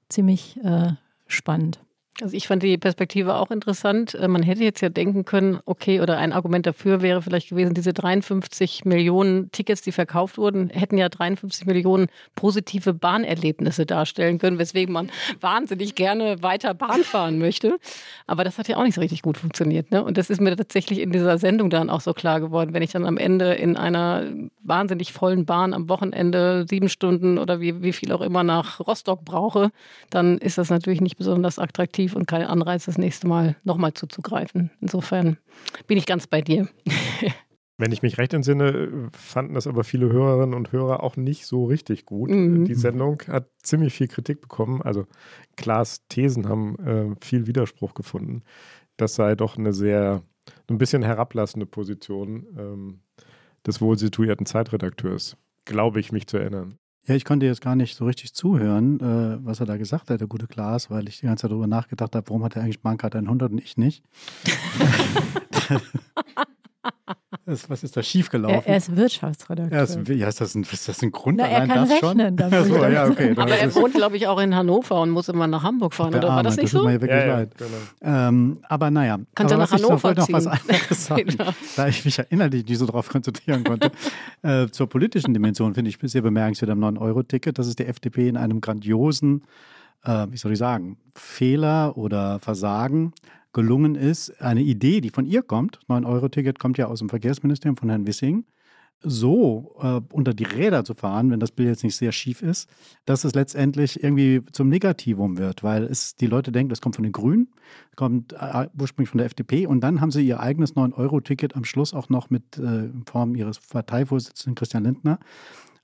ziemlich äh, spannend.
Also ich fand die Perspektive auch interessant. Äh, Man hätte jetzt ja denken können, okay, oder ein Argument dafür wäre vielleicht gewesen, diese 53 Millionen Tickets, die verkauft wurden, hätten ja 53 Millionen positive Bahnerlebnisse darstellen können, weswegen man wahnsinnig gerne weiter Bahn fahren möchte. Aber das hat ja auch nicht so richtig gut funktioniert. Ne? Und das ist mir tatsächlich in dieser Sendung dann auch so klar geworden, wenn ich dann am Ende in einer wahnsinnig vollen Bahn am Wochenende sieben Stunden oder wie, wie viel auch immer nach Rostock brauche, dann ist das natürlich nicht besonders attraktiv und kein Anreiz, das nächste Mal nochmal zuzugreifen. Insofern bin ich ganz bei dir. <laughs>
Wenn ich mich recht entsinne, fanden das aber viele Hörerinnen und Hörer auch nicht so richtig gut.
Mhm.
Die Sendung hat ziemlich viel Kritik bekommen. Also Klaas Thesen haben äh, viel Widerspruch gefunden. Das sei doch eine sehr, ein bisschen herablassende Position ähm, des wohl situierten Zeitredakteurs, glaube ich, mich zu erinnern.
Ja, ich konnte jetzt gar nicht so richtig zuhören, äh, was er da gesagt hat, der gute Klaas, weil ich die ganze Zeit darüber nachgedacht habe, warum hat er eigentlich Bahncard 100 und ich nicht? <laughs> <laughs> <laughs> das, was ist da schiefgelaufen?
Er, er ist Wirtschaftsredakteur.
Ja, ist, ja, ist, das ein, ist das ein Grund
Na, er
allein
kann
das
rechnen, <laughs>
schon? Ach so, ja, okay. dann
Aber
ist
er wohnt, glaube ich, auch in Hannover und muss immer nach Hamburg fahren,
Der
oder war
Arme,
das nicht
das tut
so?
mir ja wirklich
Ja, ja,
leid.
genau.
Ähm, aber naja,
Kannst
aber
ja nach
was ich noch-
Hannover
noch was
ziehen.
anderes <laughs> sagen,
Genau.
da ich mich ja innerlich nicht so drauf konzentrieren konnte. <laughs> äh, zur politischen Dimension finde ich sehr bemerkenswert am 9-Euro-Ticket, dass es der FDP in einem grandiosen, äh, wie soll ich sagen, Fehler oder Versagen gelungen ist, eine Idee, die von ihr kommt, 9-Euro-Ticket kommt ja aus dem Verkehrsministerium von Herrn Wissing, so äh, unter die Räder zu fahren, wenn das Bild jetzt nicht sehr schief ist, dass es letztendlich irgendwie zum Negativum wird, weil es die Leute denken, das kommt von den Grünen, kommt äh, ursprünglich von der FDP und dann haben sie ihr eigenes 9-Euro-Ticket am Schluss auch noch mit äh, in Form ihres Parteivorsitzenden Christian Lindner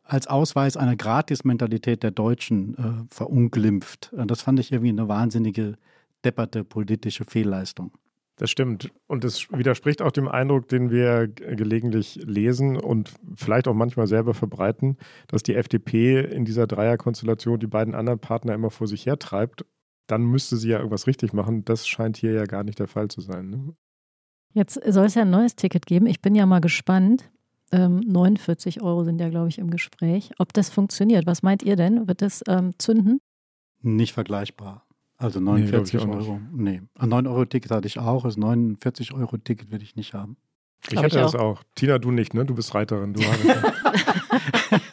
als Ausweis einer Gratis-Mentalität der Deutschen äh, verunglimpft. Und das fand ich irgendwie eine wahnsinnige, depperte politische Fehlleistung.
Das stimmt. Und es widerspricht auch dem Eindruck, den wir gelegentlich lesen und vielleicht auch manchmal selber verbreiten, dass die FDP in dieser Dreierkonstellation die beiden anderen Partner immer vor sich hertreibt. Dann müsste sie ja irgendwas richtig machen. Das scheint hier ja gar nicht der Fall zu sein. Ne?
Jetzt soll es ja ein neues Ticket geben. Ich bin ja mal gespannt. Ähm, 49 Euro sind ja, glaube ich, im Gespräch. Ob das funktioniert. Was meint ihr denn? Wird das ähm, zünden?
Nicht vergleichbar. Also
Nee, glaub
49
ich auch
Euro. Nee. Ein 9-Euro-Ticket hatte ich auch. Das 49-Euro-Ticket will ich nicht haben.
Ich
ich
das auch. Tina, du nicht, ne? Du bist Reiterin. Du <laughs>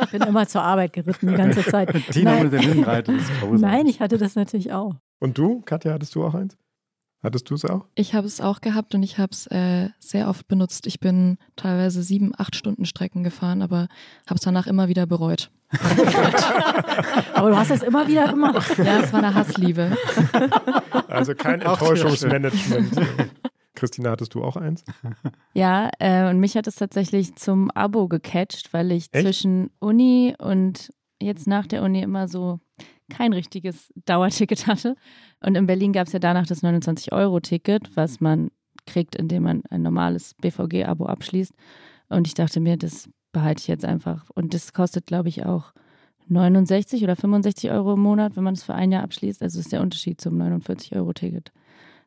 Ich bin immer zur Arbeit geritten die ganze Zeit. <laughs>
Tina
Nein.
ohne den Windenreiter ist <laughs> großartig.
Nein, ich hatte das natürlich auch.
Und du, Katja, hattest du auch eins? Hattest du es auch?
Ich habe es auch gehabt und ich habe es äh, sehr oft benutzt. Ich bin teilweise sieben, acht Stunden Strecken gefahren, aber habe es danach immer wieder bereut. <laughs>
Aber du hast es immer wieder gemacht.
Ja, es war eine Hassliebe. <laughs>
Also kein Enttäuschungsmanagement. Christina, hattest du auch eins?
Ja, äh, und mich hat es tatsächlich zum Abo gecatcht, weil ich
Echt?
zwischen Uni und jetzt nach der Uni immer so kein richtiges Dauerticket hatte. Und in Berlin gab es ja danach das 29-Euro-Ticket, was man kriegt, indem man ein normales BVG-Abo abschließt. Und ich dachte mir, das behalte ich jetzt einfach. Und das kostet, glaube ich, auch 69 oder 65 Euro im Monat, wenn man es für ein Jahr abschließt. Also ist der Unterschied zum 49-Euro-Ticket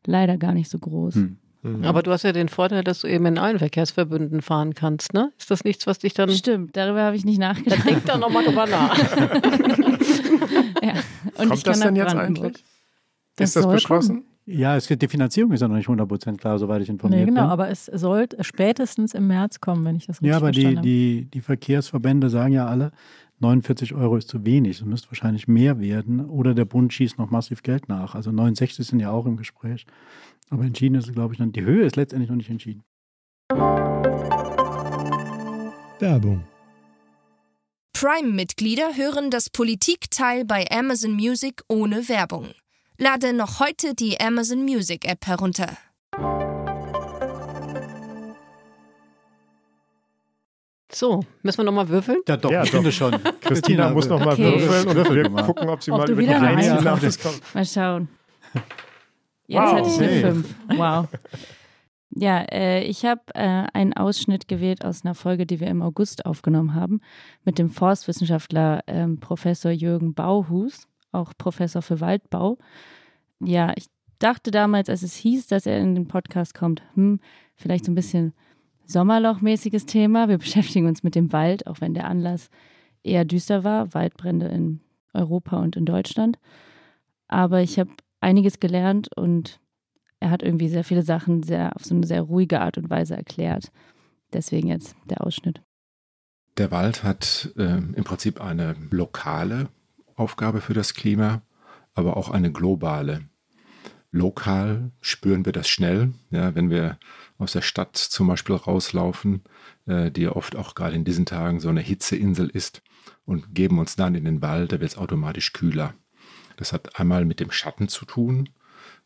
leider gar nicht so groß.
Hm.
Aber du hast ja den Vorteil, dass du eben in allen Verkehrsverbünden fahren kannst, ne? Ist das nichts, was dich dann.
Stimmt, darüber habe ich nicht
Da
nachgedacht.
denk doch nochmal drüber nach. <laughs>
ja. Und
Kommt
ich
das
kann
denn jetzt eigentlich?
Das
ist das beschlossen?
kommen.
Ja, es, die Finanzierung ist ja noch nicht 100% klar, soweit ich informiert
nee, genau,
bin.
aber es sollte spätestens im März kommen, wenn ich das richtig
Ja, aber die,
verstanden habe.
die, die Verkehrsverbände sagen ja alle, 49 Euro ist zu wenig, es müsste wahrscheinlich mehr werden. Oder der Bund schießt noch massiv Geld nach. Also 69 sind ja auch im Gespräch. Aber entschieden ist, glaube ich, dann, die Höhe ist letztendlich noch nicht entschieden.
Werbung.
Prime-Mitglieder hören das Politikteil bei Amazon Music ohne Werbung. Lade noch heute die Amazon Music App herunter.
So, müssen wir nochmal würfeln?
Ja, doch,
Ja,
ich
doch.
finde schon. <laughs>
Christina muss noch mal
Okay.
würfeln und wir
mal.
gucken, ob sie
Ob
mal über die
wieder eine
Eins hinauskommt.
Mal schauen. Jetzt
Wow.
hatte ich eine
Hey.
5. Wow. Ja, äh, ich habe äh, einen Ausschnitt gewählt aus einer Folge, die wir im August aufgenommen haben, mit dem Forstwissenschaftler ähm, Professor Jürgen Bauhus, auch Professor für Waldbau. Ja, ich dachte damals, als es hieß, dass er in den Podcast kommt, hm, vielleicht so ein bisschen Sommerlochmäßiges Thema. Wir <laughs> beschäftigen uns mit dem Wald, auch wenn der Anlass eher düster war, Waldbrände in Europa und in Deutschland. Aber ich habe einiges gelernt und er hat irgendwie sehr viele Sachen sehr auf so eine sehr ruhige Art und Weise erklärt. Deswegen jetzt der Ausschnitt.
Der Wald hat ähm, im Prinzip eine lokale Aufgabe für das Klima, aber auch eine globale. Lokal spüren wir das schnell, ja, wenn wir aus der Stadt zum Beispiel rauslaufen, äh, die ja oft auch gerade in diesen Tagen so eine Hitzeinsel ist und geben uns dann in den Wald, da wird es automatisch kühler. Das hat einmal mit dem Schatten zu tun,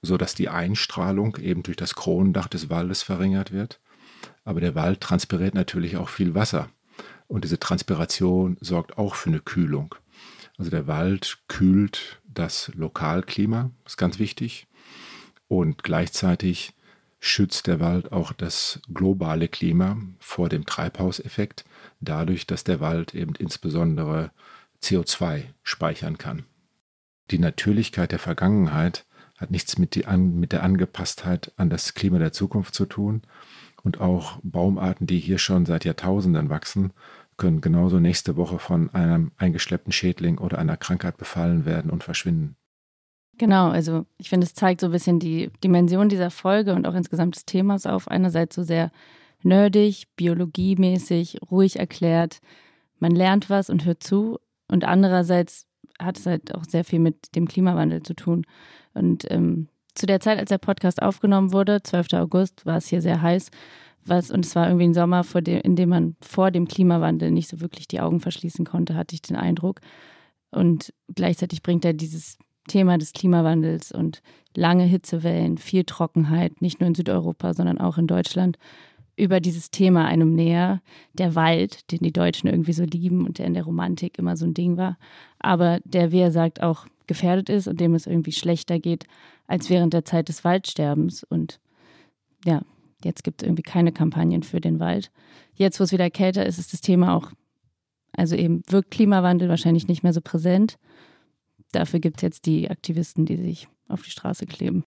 so dass die Einstrahlung eben durch das Kronendach des Waldes verringert wird. Aber der Wald transpiriert natürlich auch viel Wasser. Und diese Transpiration sorgt auch für eine Kühlung. Also der Wald kühlt das Lokalklima, ist ganz wichtig. Und gleichzeitig schützt der Wald auch das globale Klima vor dem Treibhauseffekt, dadurch, dass der Wald eben insbesondere CO2 speichern kann. Die Natürlichkeit der Vergangenheit hat nichts mit, die an, mit der Angepasstheit an das Klima der Zukunft zu tun. Und auch Baumarten, die hier schon seit Jahrtausenden wachsen, können genauso nächste Woche von einem eingeschleppten Schädling oder einer Krankheit befallen werden und verschwinden.
Genau, also ich finde, es zeigt so ein bisschen die Dimension dieser Folge und auch insgesamt des Themas auf. Einerseits so sehr nerdig, biologiemäßig, ruhig erklärt. Man lernt was und hört zu. Und andererseits hat es halt auch sehr viel mit dem Klimawandel zu tun. Und ähm, zu der Zeit, als der Podcast aufgenommen wurde, 12. August, war es hier sehr heiß. Was, und es war irgendwie ein Sommer, dem, in dem man vor dem Klimawandel nicht so wirklich die Augen verschließen konnte, hatte ich den Eindruck. Und gleichzeitig bringt er dieses Thema des Klimawandels und lange Hitzewellen, viel Trockenheit, nicht nur in Südeuropa, sondern auch in Deutschland, über dieses Thema einem näher. Der Wald, den die Deutschen irgendwie so lieben und der in der Romantik immer so ein Ding war, aber der, wie er sagt, auch gefährdet ist und dem es irgendwie schlechter geht als während der Zeit des Waldsterbens. Und ja, jetzt gibt es irgendwie keine Kampagnen für den Wald. Jetzt, wo es wieder kälter ist, ist das Thema auch, also eben wirkt Klimawandel wahrscheinlich nicht mehr so präsent. Dafür gibt es jetzt die Aktivisten, die sich auf die Straße kleben.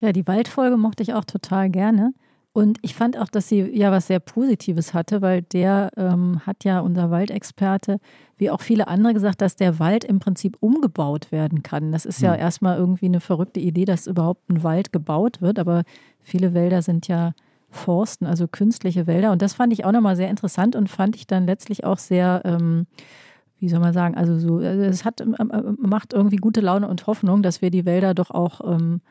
Ja, die Waldfolge mochte ich auch total gerne. Und ich fand auch, dass sie ja was sehr Positives hatte, weil der ähm, hat ja unser Waldexperte, wie auch viele andere, gesagt, dass der Wald im Prinzip umgebaut werden kann. Das ist ja
Hm.
erstmal irgendwie eine verrückte Idee, dass überhaupt ein Wald gebaut wird, aber viele Wälder sind ja Forsten, also künstliche Wälder. Und das fand ich auch nochmal sehr interessant und fand ich dann letztlich auch sehr, ähm, wie soll man sagen, also so, also es hat, ähm, ähm, macht irgendwie gute Laune und Hoffnung, dass wir die Wälder doch auch ähm,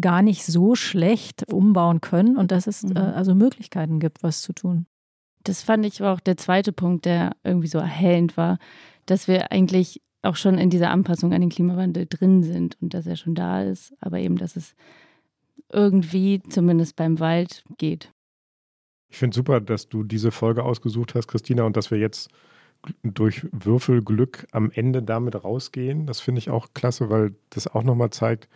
gar nicht so schlecht umbauen können und dass es äh, also Möglichkeiten gibt, was zu tun.
Das fand ich war auch der zweite Punkt, der irgendwie so erhellend war, dass wir eigentlich auch schon in dieser Anpassung an den Klimawandel drin sind und dass er schon da ist, aber eben, dass es irgendwie zumindest beim Wald geht.
Ich finde super, dass du diese Folge ausgesucht hast, Christina, und dass wir jetzt durch Würfelglück am Ende damit rausgehen. Das finde ich auch klasse, weil das auch nochmal zeigt,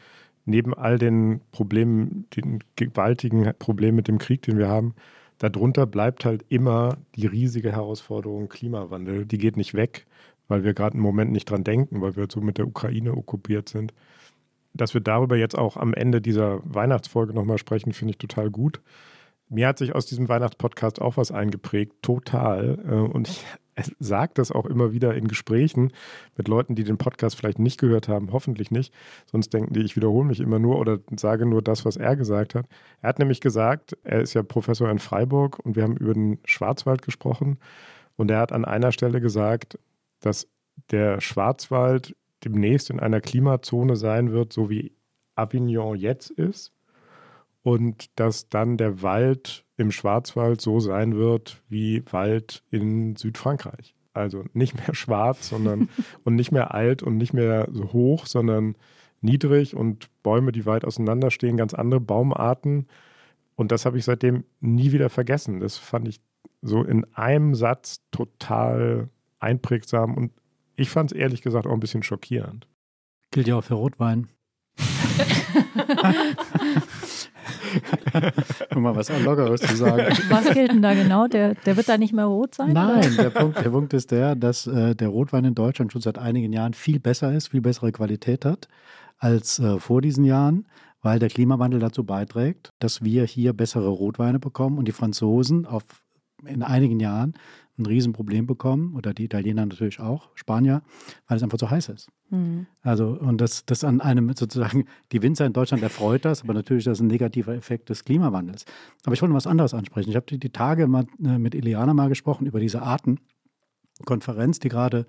neben all den Problemen, den gewaltigen Problemen mit dem Krieg, den wir haben, darunter bleibt halt immer die riesige Herausforderung Klimawandel. Die geht nicht weg, weil wir gerade im Moment nicht dran denken, weil wir so mit der Ukraine okkupiert sind. Dass wir darüber jetzt auch am Ende dieser Weihnachtsfolge nochmal sprechen, finde ich total gut. Mir hat sich aus diesem Weihnachtspodcast auch was eingeprägt, total. Und ich sagt das auch immer wieder in Gesprächen mit Leuten, die den Podcast vielleicht nicht gehört haben, hoffentlich nicht. Sonst denken die, ich wiederhole mich immer nur oder sage nur das, was er gesagt hat. Er hat nämlich gesagt, er ist ja Professor in Freiburg und wir haben über den Schwarzwald gesprochen. Und er hat an einer Stelle gesagt, dass der Schwarzwald demnächst in einer Klimazone sein wird, so wie Avignon jetzt ist. Und dass dann der Wald im Schwarzwald so sein wird wie Wald in Südfrankreich. Also nicht mehr schwarz, sondern <laughs> und nicht mehr alt und nicht mehr so hoch, sondern niedrig und Bäume, die weit auseinander stehen, ganz andere Baumarten. Und das habe ich seitdem nie wieder vergessen. Das fand ich so in einem Satz total einprägsam und ich fand es ehrlich gesagt auch ein bisschen schockierend.
Gilt ja auch für Rotwein. <laughs> <laughs> <laughs> um mal was Lockeres zu sagen.
Was gilt denn da genau? Der, der wird da nicht mehr rot sein?
Nein, der Punkt, der Punkt, ist der, dass äh, der Rotwein in Deutschland schon seit einigen Jahren viel besser ist, viel bessere Qualität hat als äh, vor diesen Jahren, weil der Klimawandel dazu beiträgt, dass wir hier bessere Rotweine bekommen und die Franzosen auf, in einigen Jahren ein Riesenproblem bekommen, oder die Italiener natürlich auch, Spanier, weil es einfach so heiß ist. Mhm. Also, und das, das an einem <laughs> sozusagen, die Winzer in Deutschland erfreut das, aber natürlich ist das ein negativer Effekt des Klimawandels. Aber ich wollte was anderes ansprechen. Ich habe die, die Tage mal, äh, mit Eliana mal gesprochen über diese Artenkonferenz, die gerade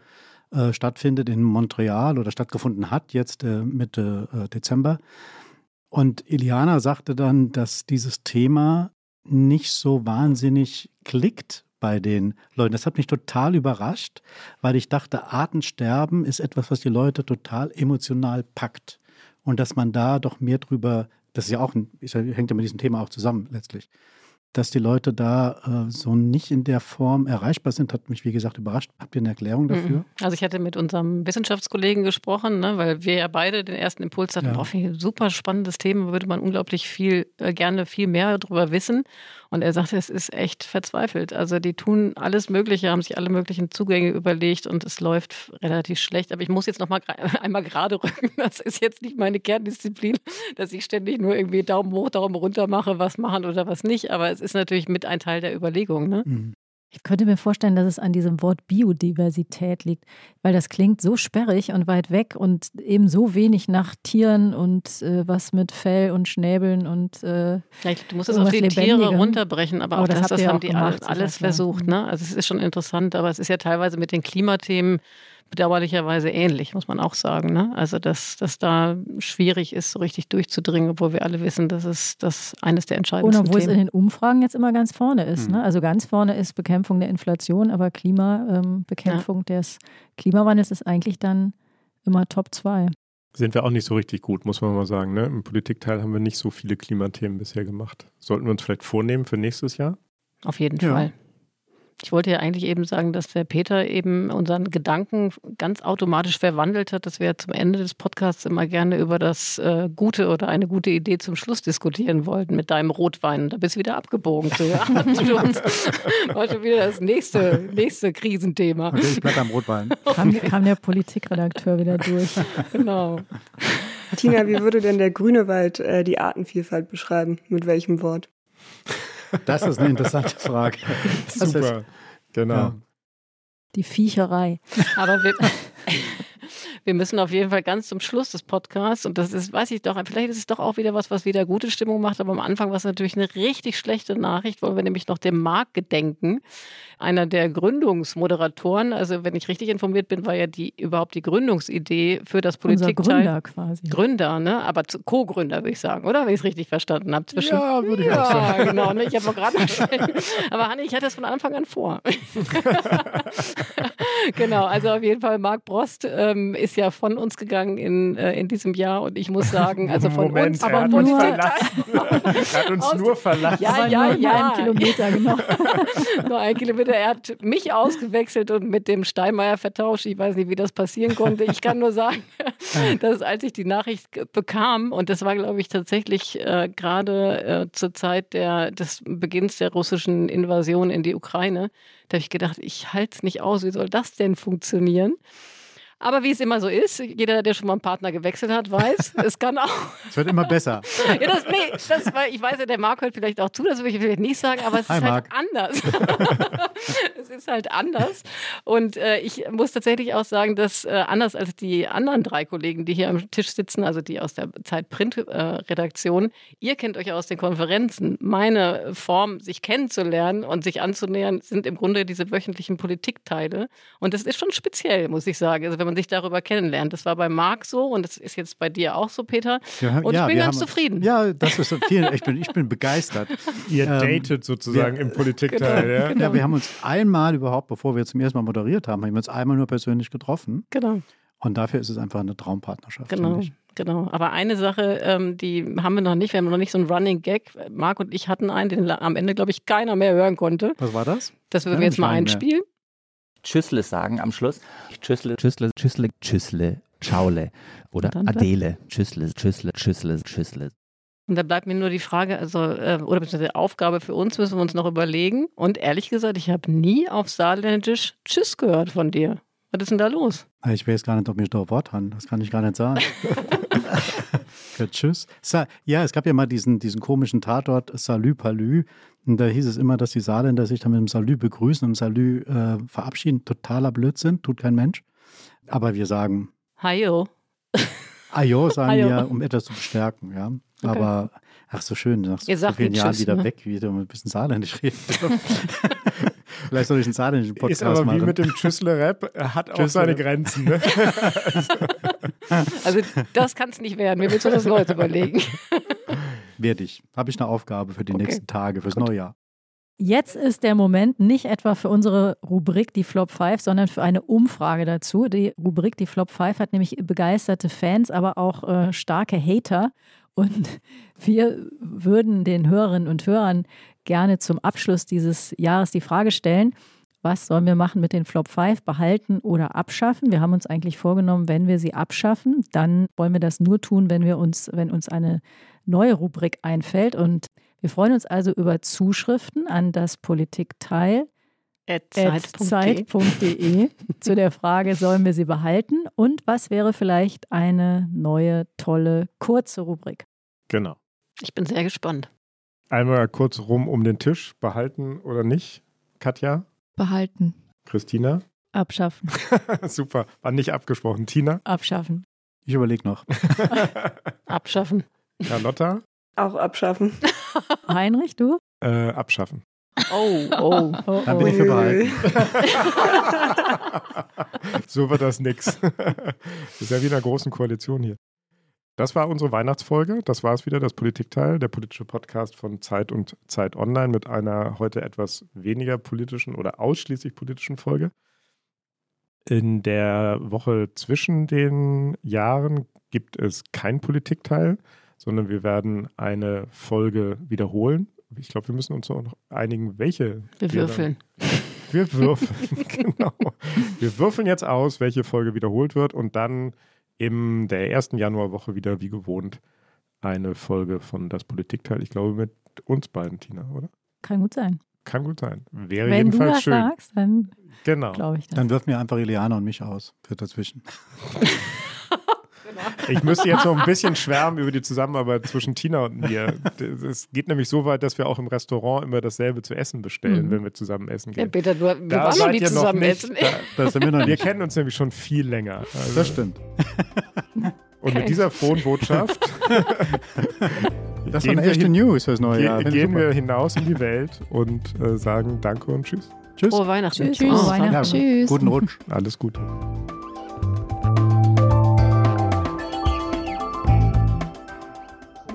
äh, stattfindet in Montreal oder stattgefunden hat, jetzt äh, Mitte äh, Dezember. Und Eliana sagte dann, dass dieses Thema nicht so wahnsinnig klickt bei den Leuten. Das hat mich total überrascht, weil ich dachte, Artensterben ist etwas, was die Leute total emotional packt. Und dass man da doch mehr drüber, das ist ja auch, ein, hängt ja mit diesem Thema auch zusammen letztlich, dass die Leute da äh, so nicht in der Form erreichbar sind, hat mich, wie gesagt, überrascht. Habt ihr eine Erklärung dafür? Mhm.
Also ich hatte mit unserem Wissenschaftskollegen gesprochen, ne, weil wir ja beide den ersten Impuls hatten, ja. oh, ein super spannendes Thema, würde man unglaublich viel, äh, gerne viel mehr darüber wissen. Und er sagte, es ist echt verzweifelt. Also die tun alles Mögliche, haben sich alle möglichen Zugänge überlegt und es läuft relativ schlecht. Aber ich muss jetzt noch mal <laughs> einmal gerade rücken. Das ist jetzt nicht meine Kerndisziplin, dass ich ständig nur irgendwie Daumen hoch, Daumen runter mache, was machen oder was nicht. Aber es ist natürlich mit ein Teil der Überlegung. Ne?
Mhm. Ich könnte mir vorstellen, dass es an diesem Wort Biodiversität liegt, weil das klingt so sperrig und weit weg und eben so wenig nach Tieren und äh, was mit Fell und Schnäbeln und äh,
ja, du musst es auf die Lebendigem. Tiere runterbrechen, aber, aber auch das, das haben die gemacht, alles versucht. Ne? Also es ist schon interessant, aber es ist ja teilweise mit den Klimathemen bedauerlicherweise ähnlich, muss man auch sagen. Ne? Also, dass, dass da schwierig ist, so richtig durchzudringen, obwohl wir alle wissen, dass es das eines der entscheidendsten
Und obwohl Themen. es in den Umfragen jetzt immer ganz vorne ist. Mhm. Ne? Also ganz vorne ist Bekämpfung der Inflation, aber Klimabekämpfung ähm, ja. des Klimawandels ist eigentlich dann immer Top 2.
Sind wir auch nicht so richtig gut, muss man mal sagen. Ne? Im Politikteil haben wir nicht so viele Klimathemen bisher gemacht. Sollten wir uns vielleicht vornehmen für nächstes Jahr?
Auf jeden ja. Fall. Ich wollte ja eigentlich eben sagen, dass der Peter eben unseren Gedanken ganz automatisch verwandelt hat, dass wir zum Ende des Podcasts immer gerne über das äh, Gute oder eine gute Idee zum Schluss diskutieren wollten mit deinem Rotwein. Da bist du wieder abgebogen. So, <laughs> ja, war schon wieder das nächste, nächste Krisenthema.
Okay, ich bleib beim Rotwein.
Kam, kam der Politikredakteur wieder durch.
Genau.
Tina, wie würde denn der grüne Wald äh, die Artenvielfalt beschreiben? Mit welchem Wort?
Das ist eine interessante Frage. <laughs>
Super, ist, genau. Ja.
Die Viecherei.
Aber wir, <laughs> wir müssen auf jeden Fall ganz zum Schluss des Podcasts, und das ist, weiß ich doch, vielleicht ist es doch auch wieder was, was wieder gute Stimmung macht, aber am Anfang war es natürlich eine richtig schlechte Nachricht, wollen wir nämlich noch dem Marc gedenken. Einer der Gründungsmoderatoren, also wenn ich richtig informiert bin, war ja die überhaupt die Gründungsidee für das Politikteil.
Gründer quasi.
Gründer, ne? Aber Co-Gründer, würde ich sagen, oder? Wenn ich es richtig verstanden habe.
Zwischen ja, würde ich ja, auch sagen. <laughs>
genau. Ne? Ich habe gerade Aber Hanni, ich hatte das von Anfang an vor. <laughs> genau, also auf jeden Fall Marc Brost ähm, ist ja von uns gegangen in, äh, in diesem Jahr und ich muss sagen, also von
Moment,
uns,
aber nur, verlassen. <laughs> er hat uns nur verlassen.
Ja, ja, ja.
Ein Kilometer, genau.
nur ein Kilometer. Er hat mich ausgewechselt und mit dem Steinmeier vertauscht. Ich weiß nicht, wie das passieren konnte. Ich kann nur sagen, <laughs> dass als ich die Nachricht bekam, und das war, glaube ich, tatsächlich äh, gerade äh, zur Zeit der, des Beginns der russischen Invasion in die Ukraine, da habe ich gedacht, ich halte es nicht aus, wie soll das denn funktionieren? Aber wie es immer so ist, jeder, der schon mal einen Partner gewechselt hat, weiß, <laughs> es kann auch.
Es wird immer besser.
ja, das, nee, das, war, ich weiß ja, der Marc hört vielleicht auch zu, das will ich vielleicht nicht sagen, aber es
Hi,
ist halt
Marc.
anders. <laughs> es ist halt anders. Und äh, ich muss tatsächlich auch sagen, dass äh, anders als die anderen drei Kollegen, die hier am Tisch sitzen, also die aus der Zeit-Print-Redaktion, ihr kennt euch aus den Konferenzen. Meine Form, sich kennenzulernen und sich anzunähern, sind im Grunde diese wöchentlichen Politikteile. Und das ist schon speziell, muss ich sagen, also wenn man sich darüber kennenlernt. Das war bei Marc so und das ist jetzt bei dir auch so, Peter. Und
ja,
ich bin ganz
haben-
zufrieden.
Ja, das ist vielen, ich bin, ich bin begeistert. <laughs>
Ihr
Ähm,
datet sozusagen
wir-
im Politikteil.
Genau,
ja?
genau. Ja, wir haben uns einmal überhaupt, bevor wir zum ersten Mal moderiert haben, haben wir uns einmal nur persönlich getroffen.
Genau.
Und dafür ist es einfach eine Traumpartnerschaft.
Genau,
finde ich.
genau. Aber eine Sache, ähm, die haben wir noch nicht. Wir haben noch nicht so einen Running Gag. Marc und ich hatten einen, den am Ende, glaube ich, keiner mehr hören konnte.
Was war das?
Das würden
Ja,
wir jetzt mal einspielen.
Tschüssle sagen am Schluss. Tschüssle, Tschüssle, Tschüssle, Tschüssle, Schaule. Oder Adele. Tschüssle, Tschüssle, Tschüssle, Tschüssle.
Und da bleibt mir nur die Frage, also, äh, oder beziehungsweise Aufgabe für uns, müssen wir uns noch überlegen. Und ehrlich gesagt, ich habe nie auf Saarländisch Tschüss gehört von dir. Was ist denn da los?
Ich weiß gar nicht, ob mich da Wort haben. Das kann ich gar nicht sagen. <laughs> Für Tschüss. Sa ja, es gab ja mal diesen, diesen komischen Tatort Salü Palü. Und da hieß es immer, dass die Saarländer sich dann mit dem Salü begrüßen und Salü äh, verabschieden. Totaler Blödsinn, tut kein Mensch. Aber wir sagen
Hajo.
Ajo, <laughs> sagen
Ajo.
wir, um etwas zu bestärken. Ja.
Okay.
Aber ach so schön, nach so, so vielen Jahren wieder
ne?
weg, wieder ein bisschen Saarländisch reden. <laughs> Vielleicht soll ich einen saarländischen Podcast
Ist aber
machen.
wie mit dem Tschüssle-Rap, er hat auch
Tschüssle.
seine Grenzen. Ne?
Also, das kann es nicht werden. Wir müssen uns das Neues überlegen.
Werde ich. Habe ich eine Aufgabe für die
Okay.
nächsten Tage, fürs neue Jahr.
Jetzt ist der Moment nicht etwa für unsere Rubrik die Flop 5, sondern für eine Umfrage dazu. Die Rubrik die Flop 5 hat nämlich begeisterte Fans, aber auch äh, starke Hater. Und <laughs> wir würden den Hörerinnen und Hörern gerne zum Abschluss dieses Jahres die Frage stellen, was sollen wir machen mit den Flop 5, behalten oder abschaffen? Wir haben uns eigentlich vorgenommen, wenn wir sie abschaffen, dann wollen wir das nur tun, wenn wir uns, wenn uns eine neue Rubrik einfällt. Und wir freuen uns also über Zuschriften an das Politikteil
Zeit.de.
zeit.de <laughs> zu der Frage, sollen wir sie behalten und was wäre vielleicht eine neue, tolle, kurze Rubrik?
Genau.
Ich bin sehr gespannt.
Einmal kurz rum um den Tisch, behalten oder nicht? Katja?
Behalten.
Christina?
Abschaffen. <laughs>
Super, war nicht abgesprochen. Tina?
Abschaffen.
Ich überlege noch. <laughs>
Abschaffen.
Carlotta?
Auch abschaffen. <laughs>
Heinrich, du?
Äh, abschaffen.
Oh, oh.
oh,
Dann bin ich für behalten.
so wird das nix. Das ist ja wie in einer großen Koalition hier. Das war unsere Weihnachtsfolge. Das war es wieder, das Politikteil, der politische Podcast von Zeit und Zeit Online mit einer heute etwas weniger politischen oder ausschließlich politischen Folge. In der Woche zwischen den Jahren gibt es kein Politikteil, sondern wir werden eine Folge wiederholen. Ich glaube, wir müssen uns noch einigen, welche.
Wir würfeln.
Wir würfeln, <laughs> genau. Wir würfeln jetzt aus, welche Folge wiederholt wird und dann in der ersten Januarwoche wieder wie gewohnt eine Folge von Das Politikteil. Ich glaube mit uns beiden, Tina, oder?
Kann gut sein.
Kann gut sein. Wäre
Wenn du
jedenfalls
das
schön.
sagst, dann
Genau.
glaube ich das.
Dann wirf mir einfach Ileana und mich aus für dazwischen. <laughs>
Ich müsste jetzt noch ein bisschen schwärmen über die Zusammenarbeit zwischen Tina und mir. <laughs> Es geht nämlich so weit, dass wir auch im Restaurant immer dasselbe zu essen bestellen,
Mhm.
wenn wir zusammen essen
Ja,
gehen.
Peter, du, wir
Da
waren noch
seid
nie
ihr
zusammen
nicht.
essen.
Da,
Das sind wir noch
wir
nicht.
kennen uns nämlich schon viel länger. Also,
Das stimmt. <laughs>
Und mit dieser frohen Botschaft <laughs>
Das
Gehen
war eine
wir
echte
hin-
News fürs neue Jahr.
Gehen
super.
wir hinaus in die Welt und äh, sagen Danke und Tschüss.
Tschüss.
Frohe Weihnachten.
Tschüss. Tschüss.
Oh,
Weihnachten.
Ja,
Tschüss.
Guten Rutsch.
Alles Gute.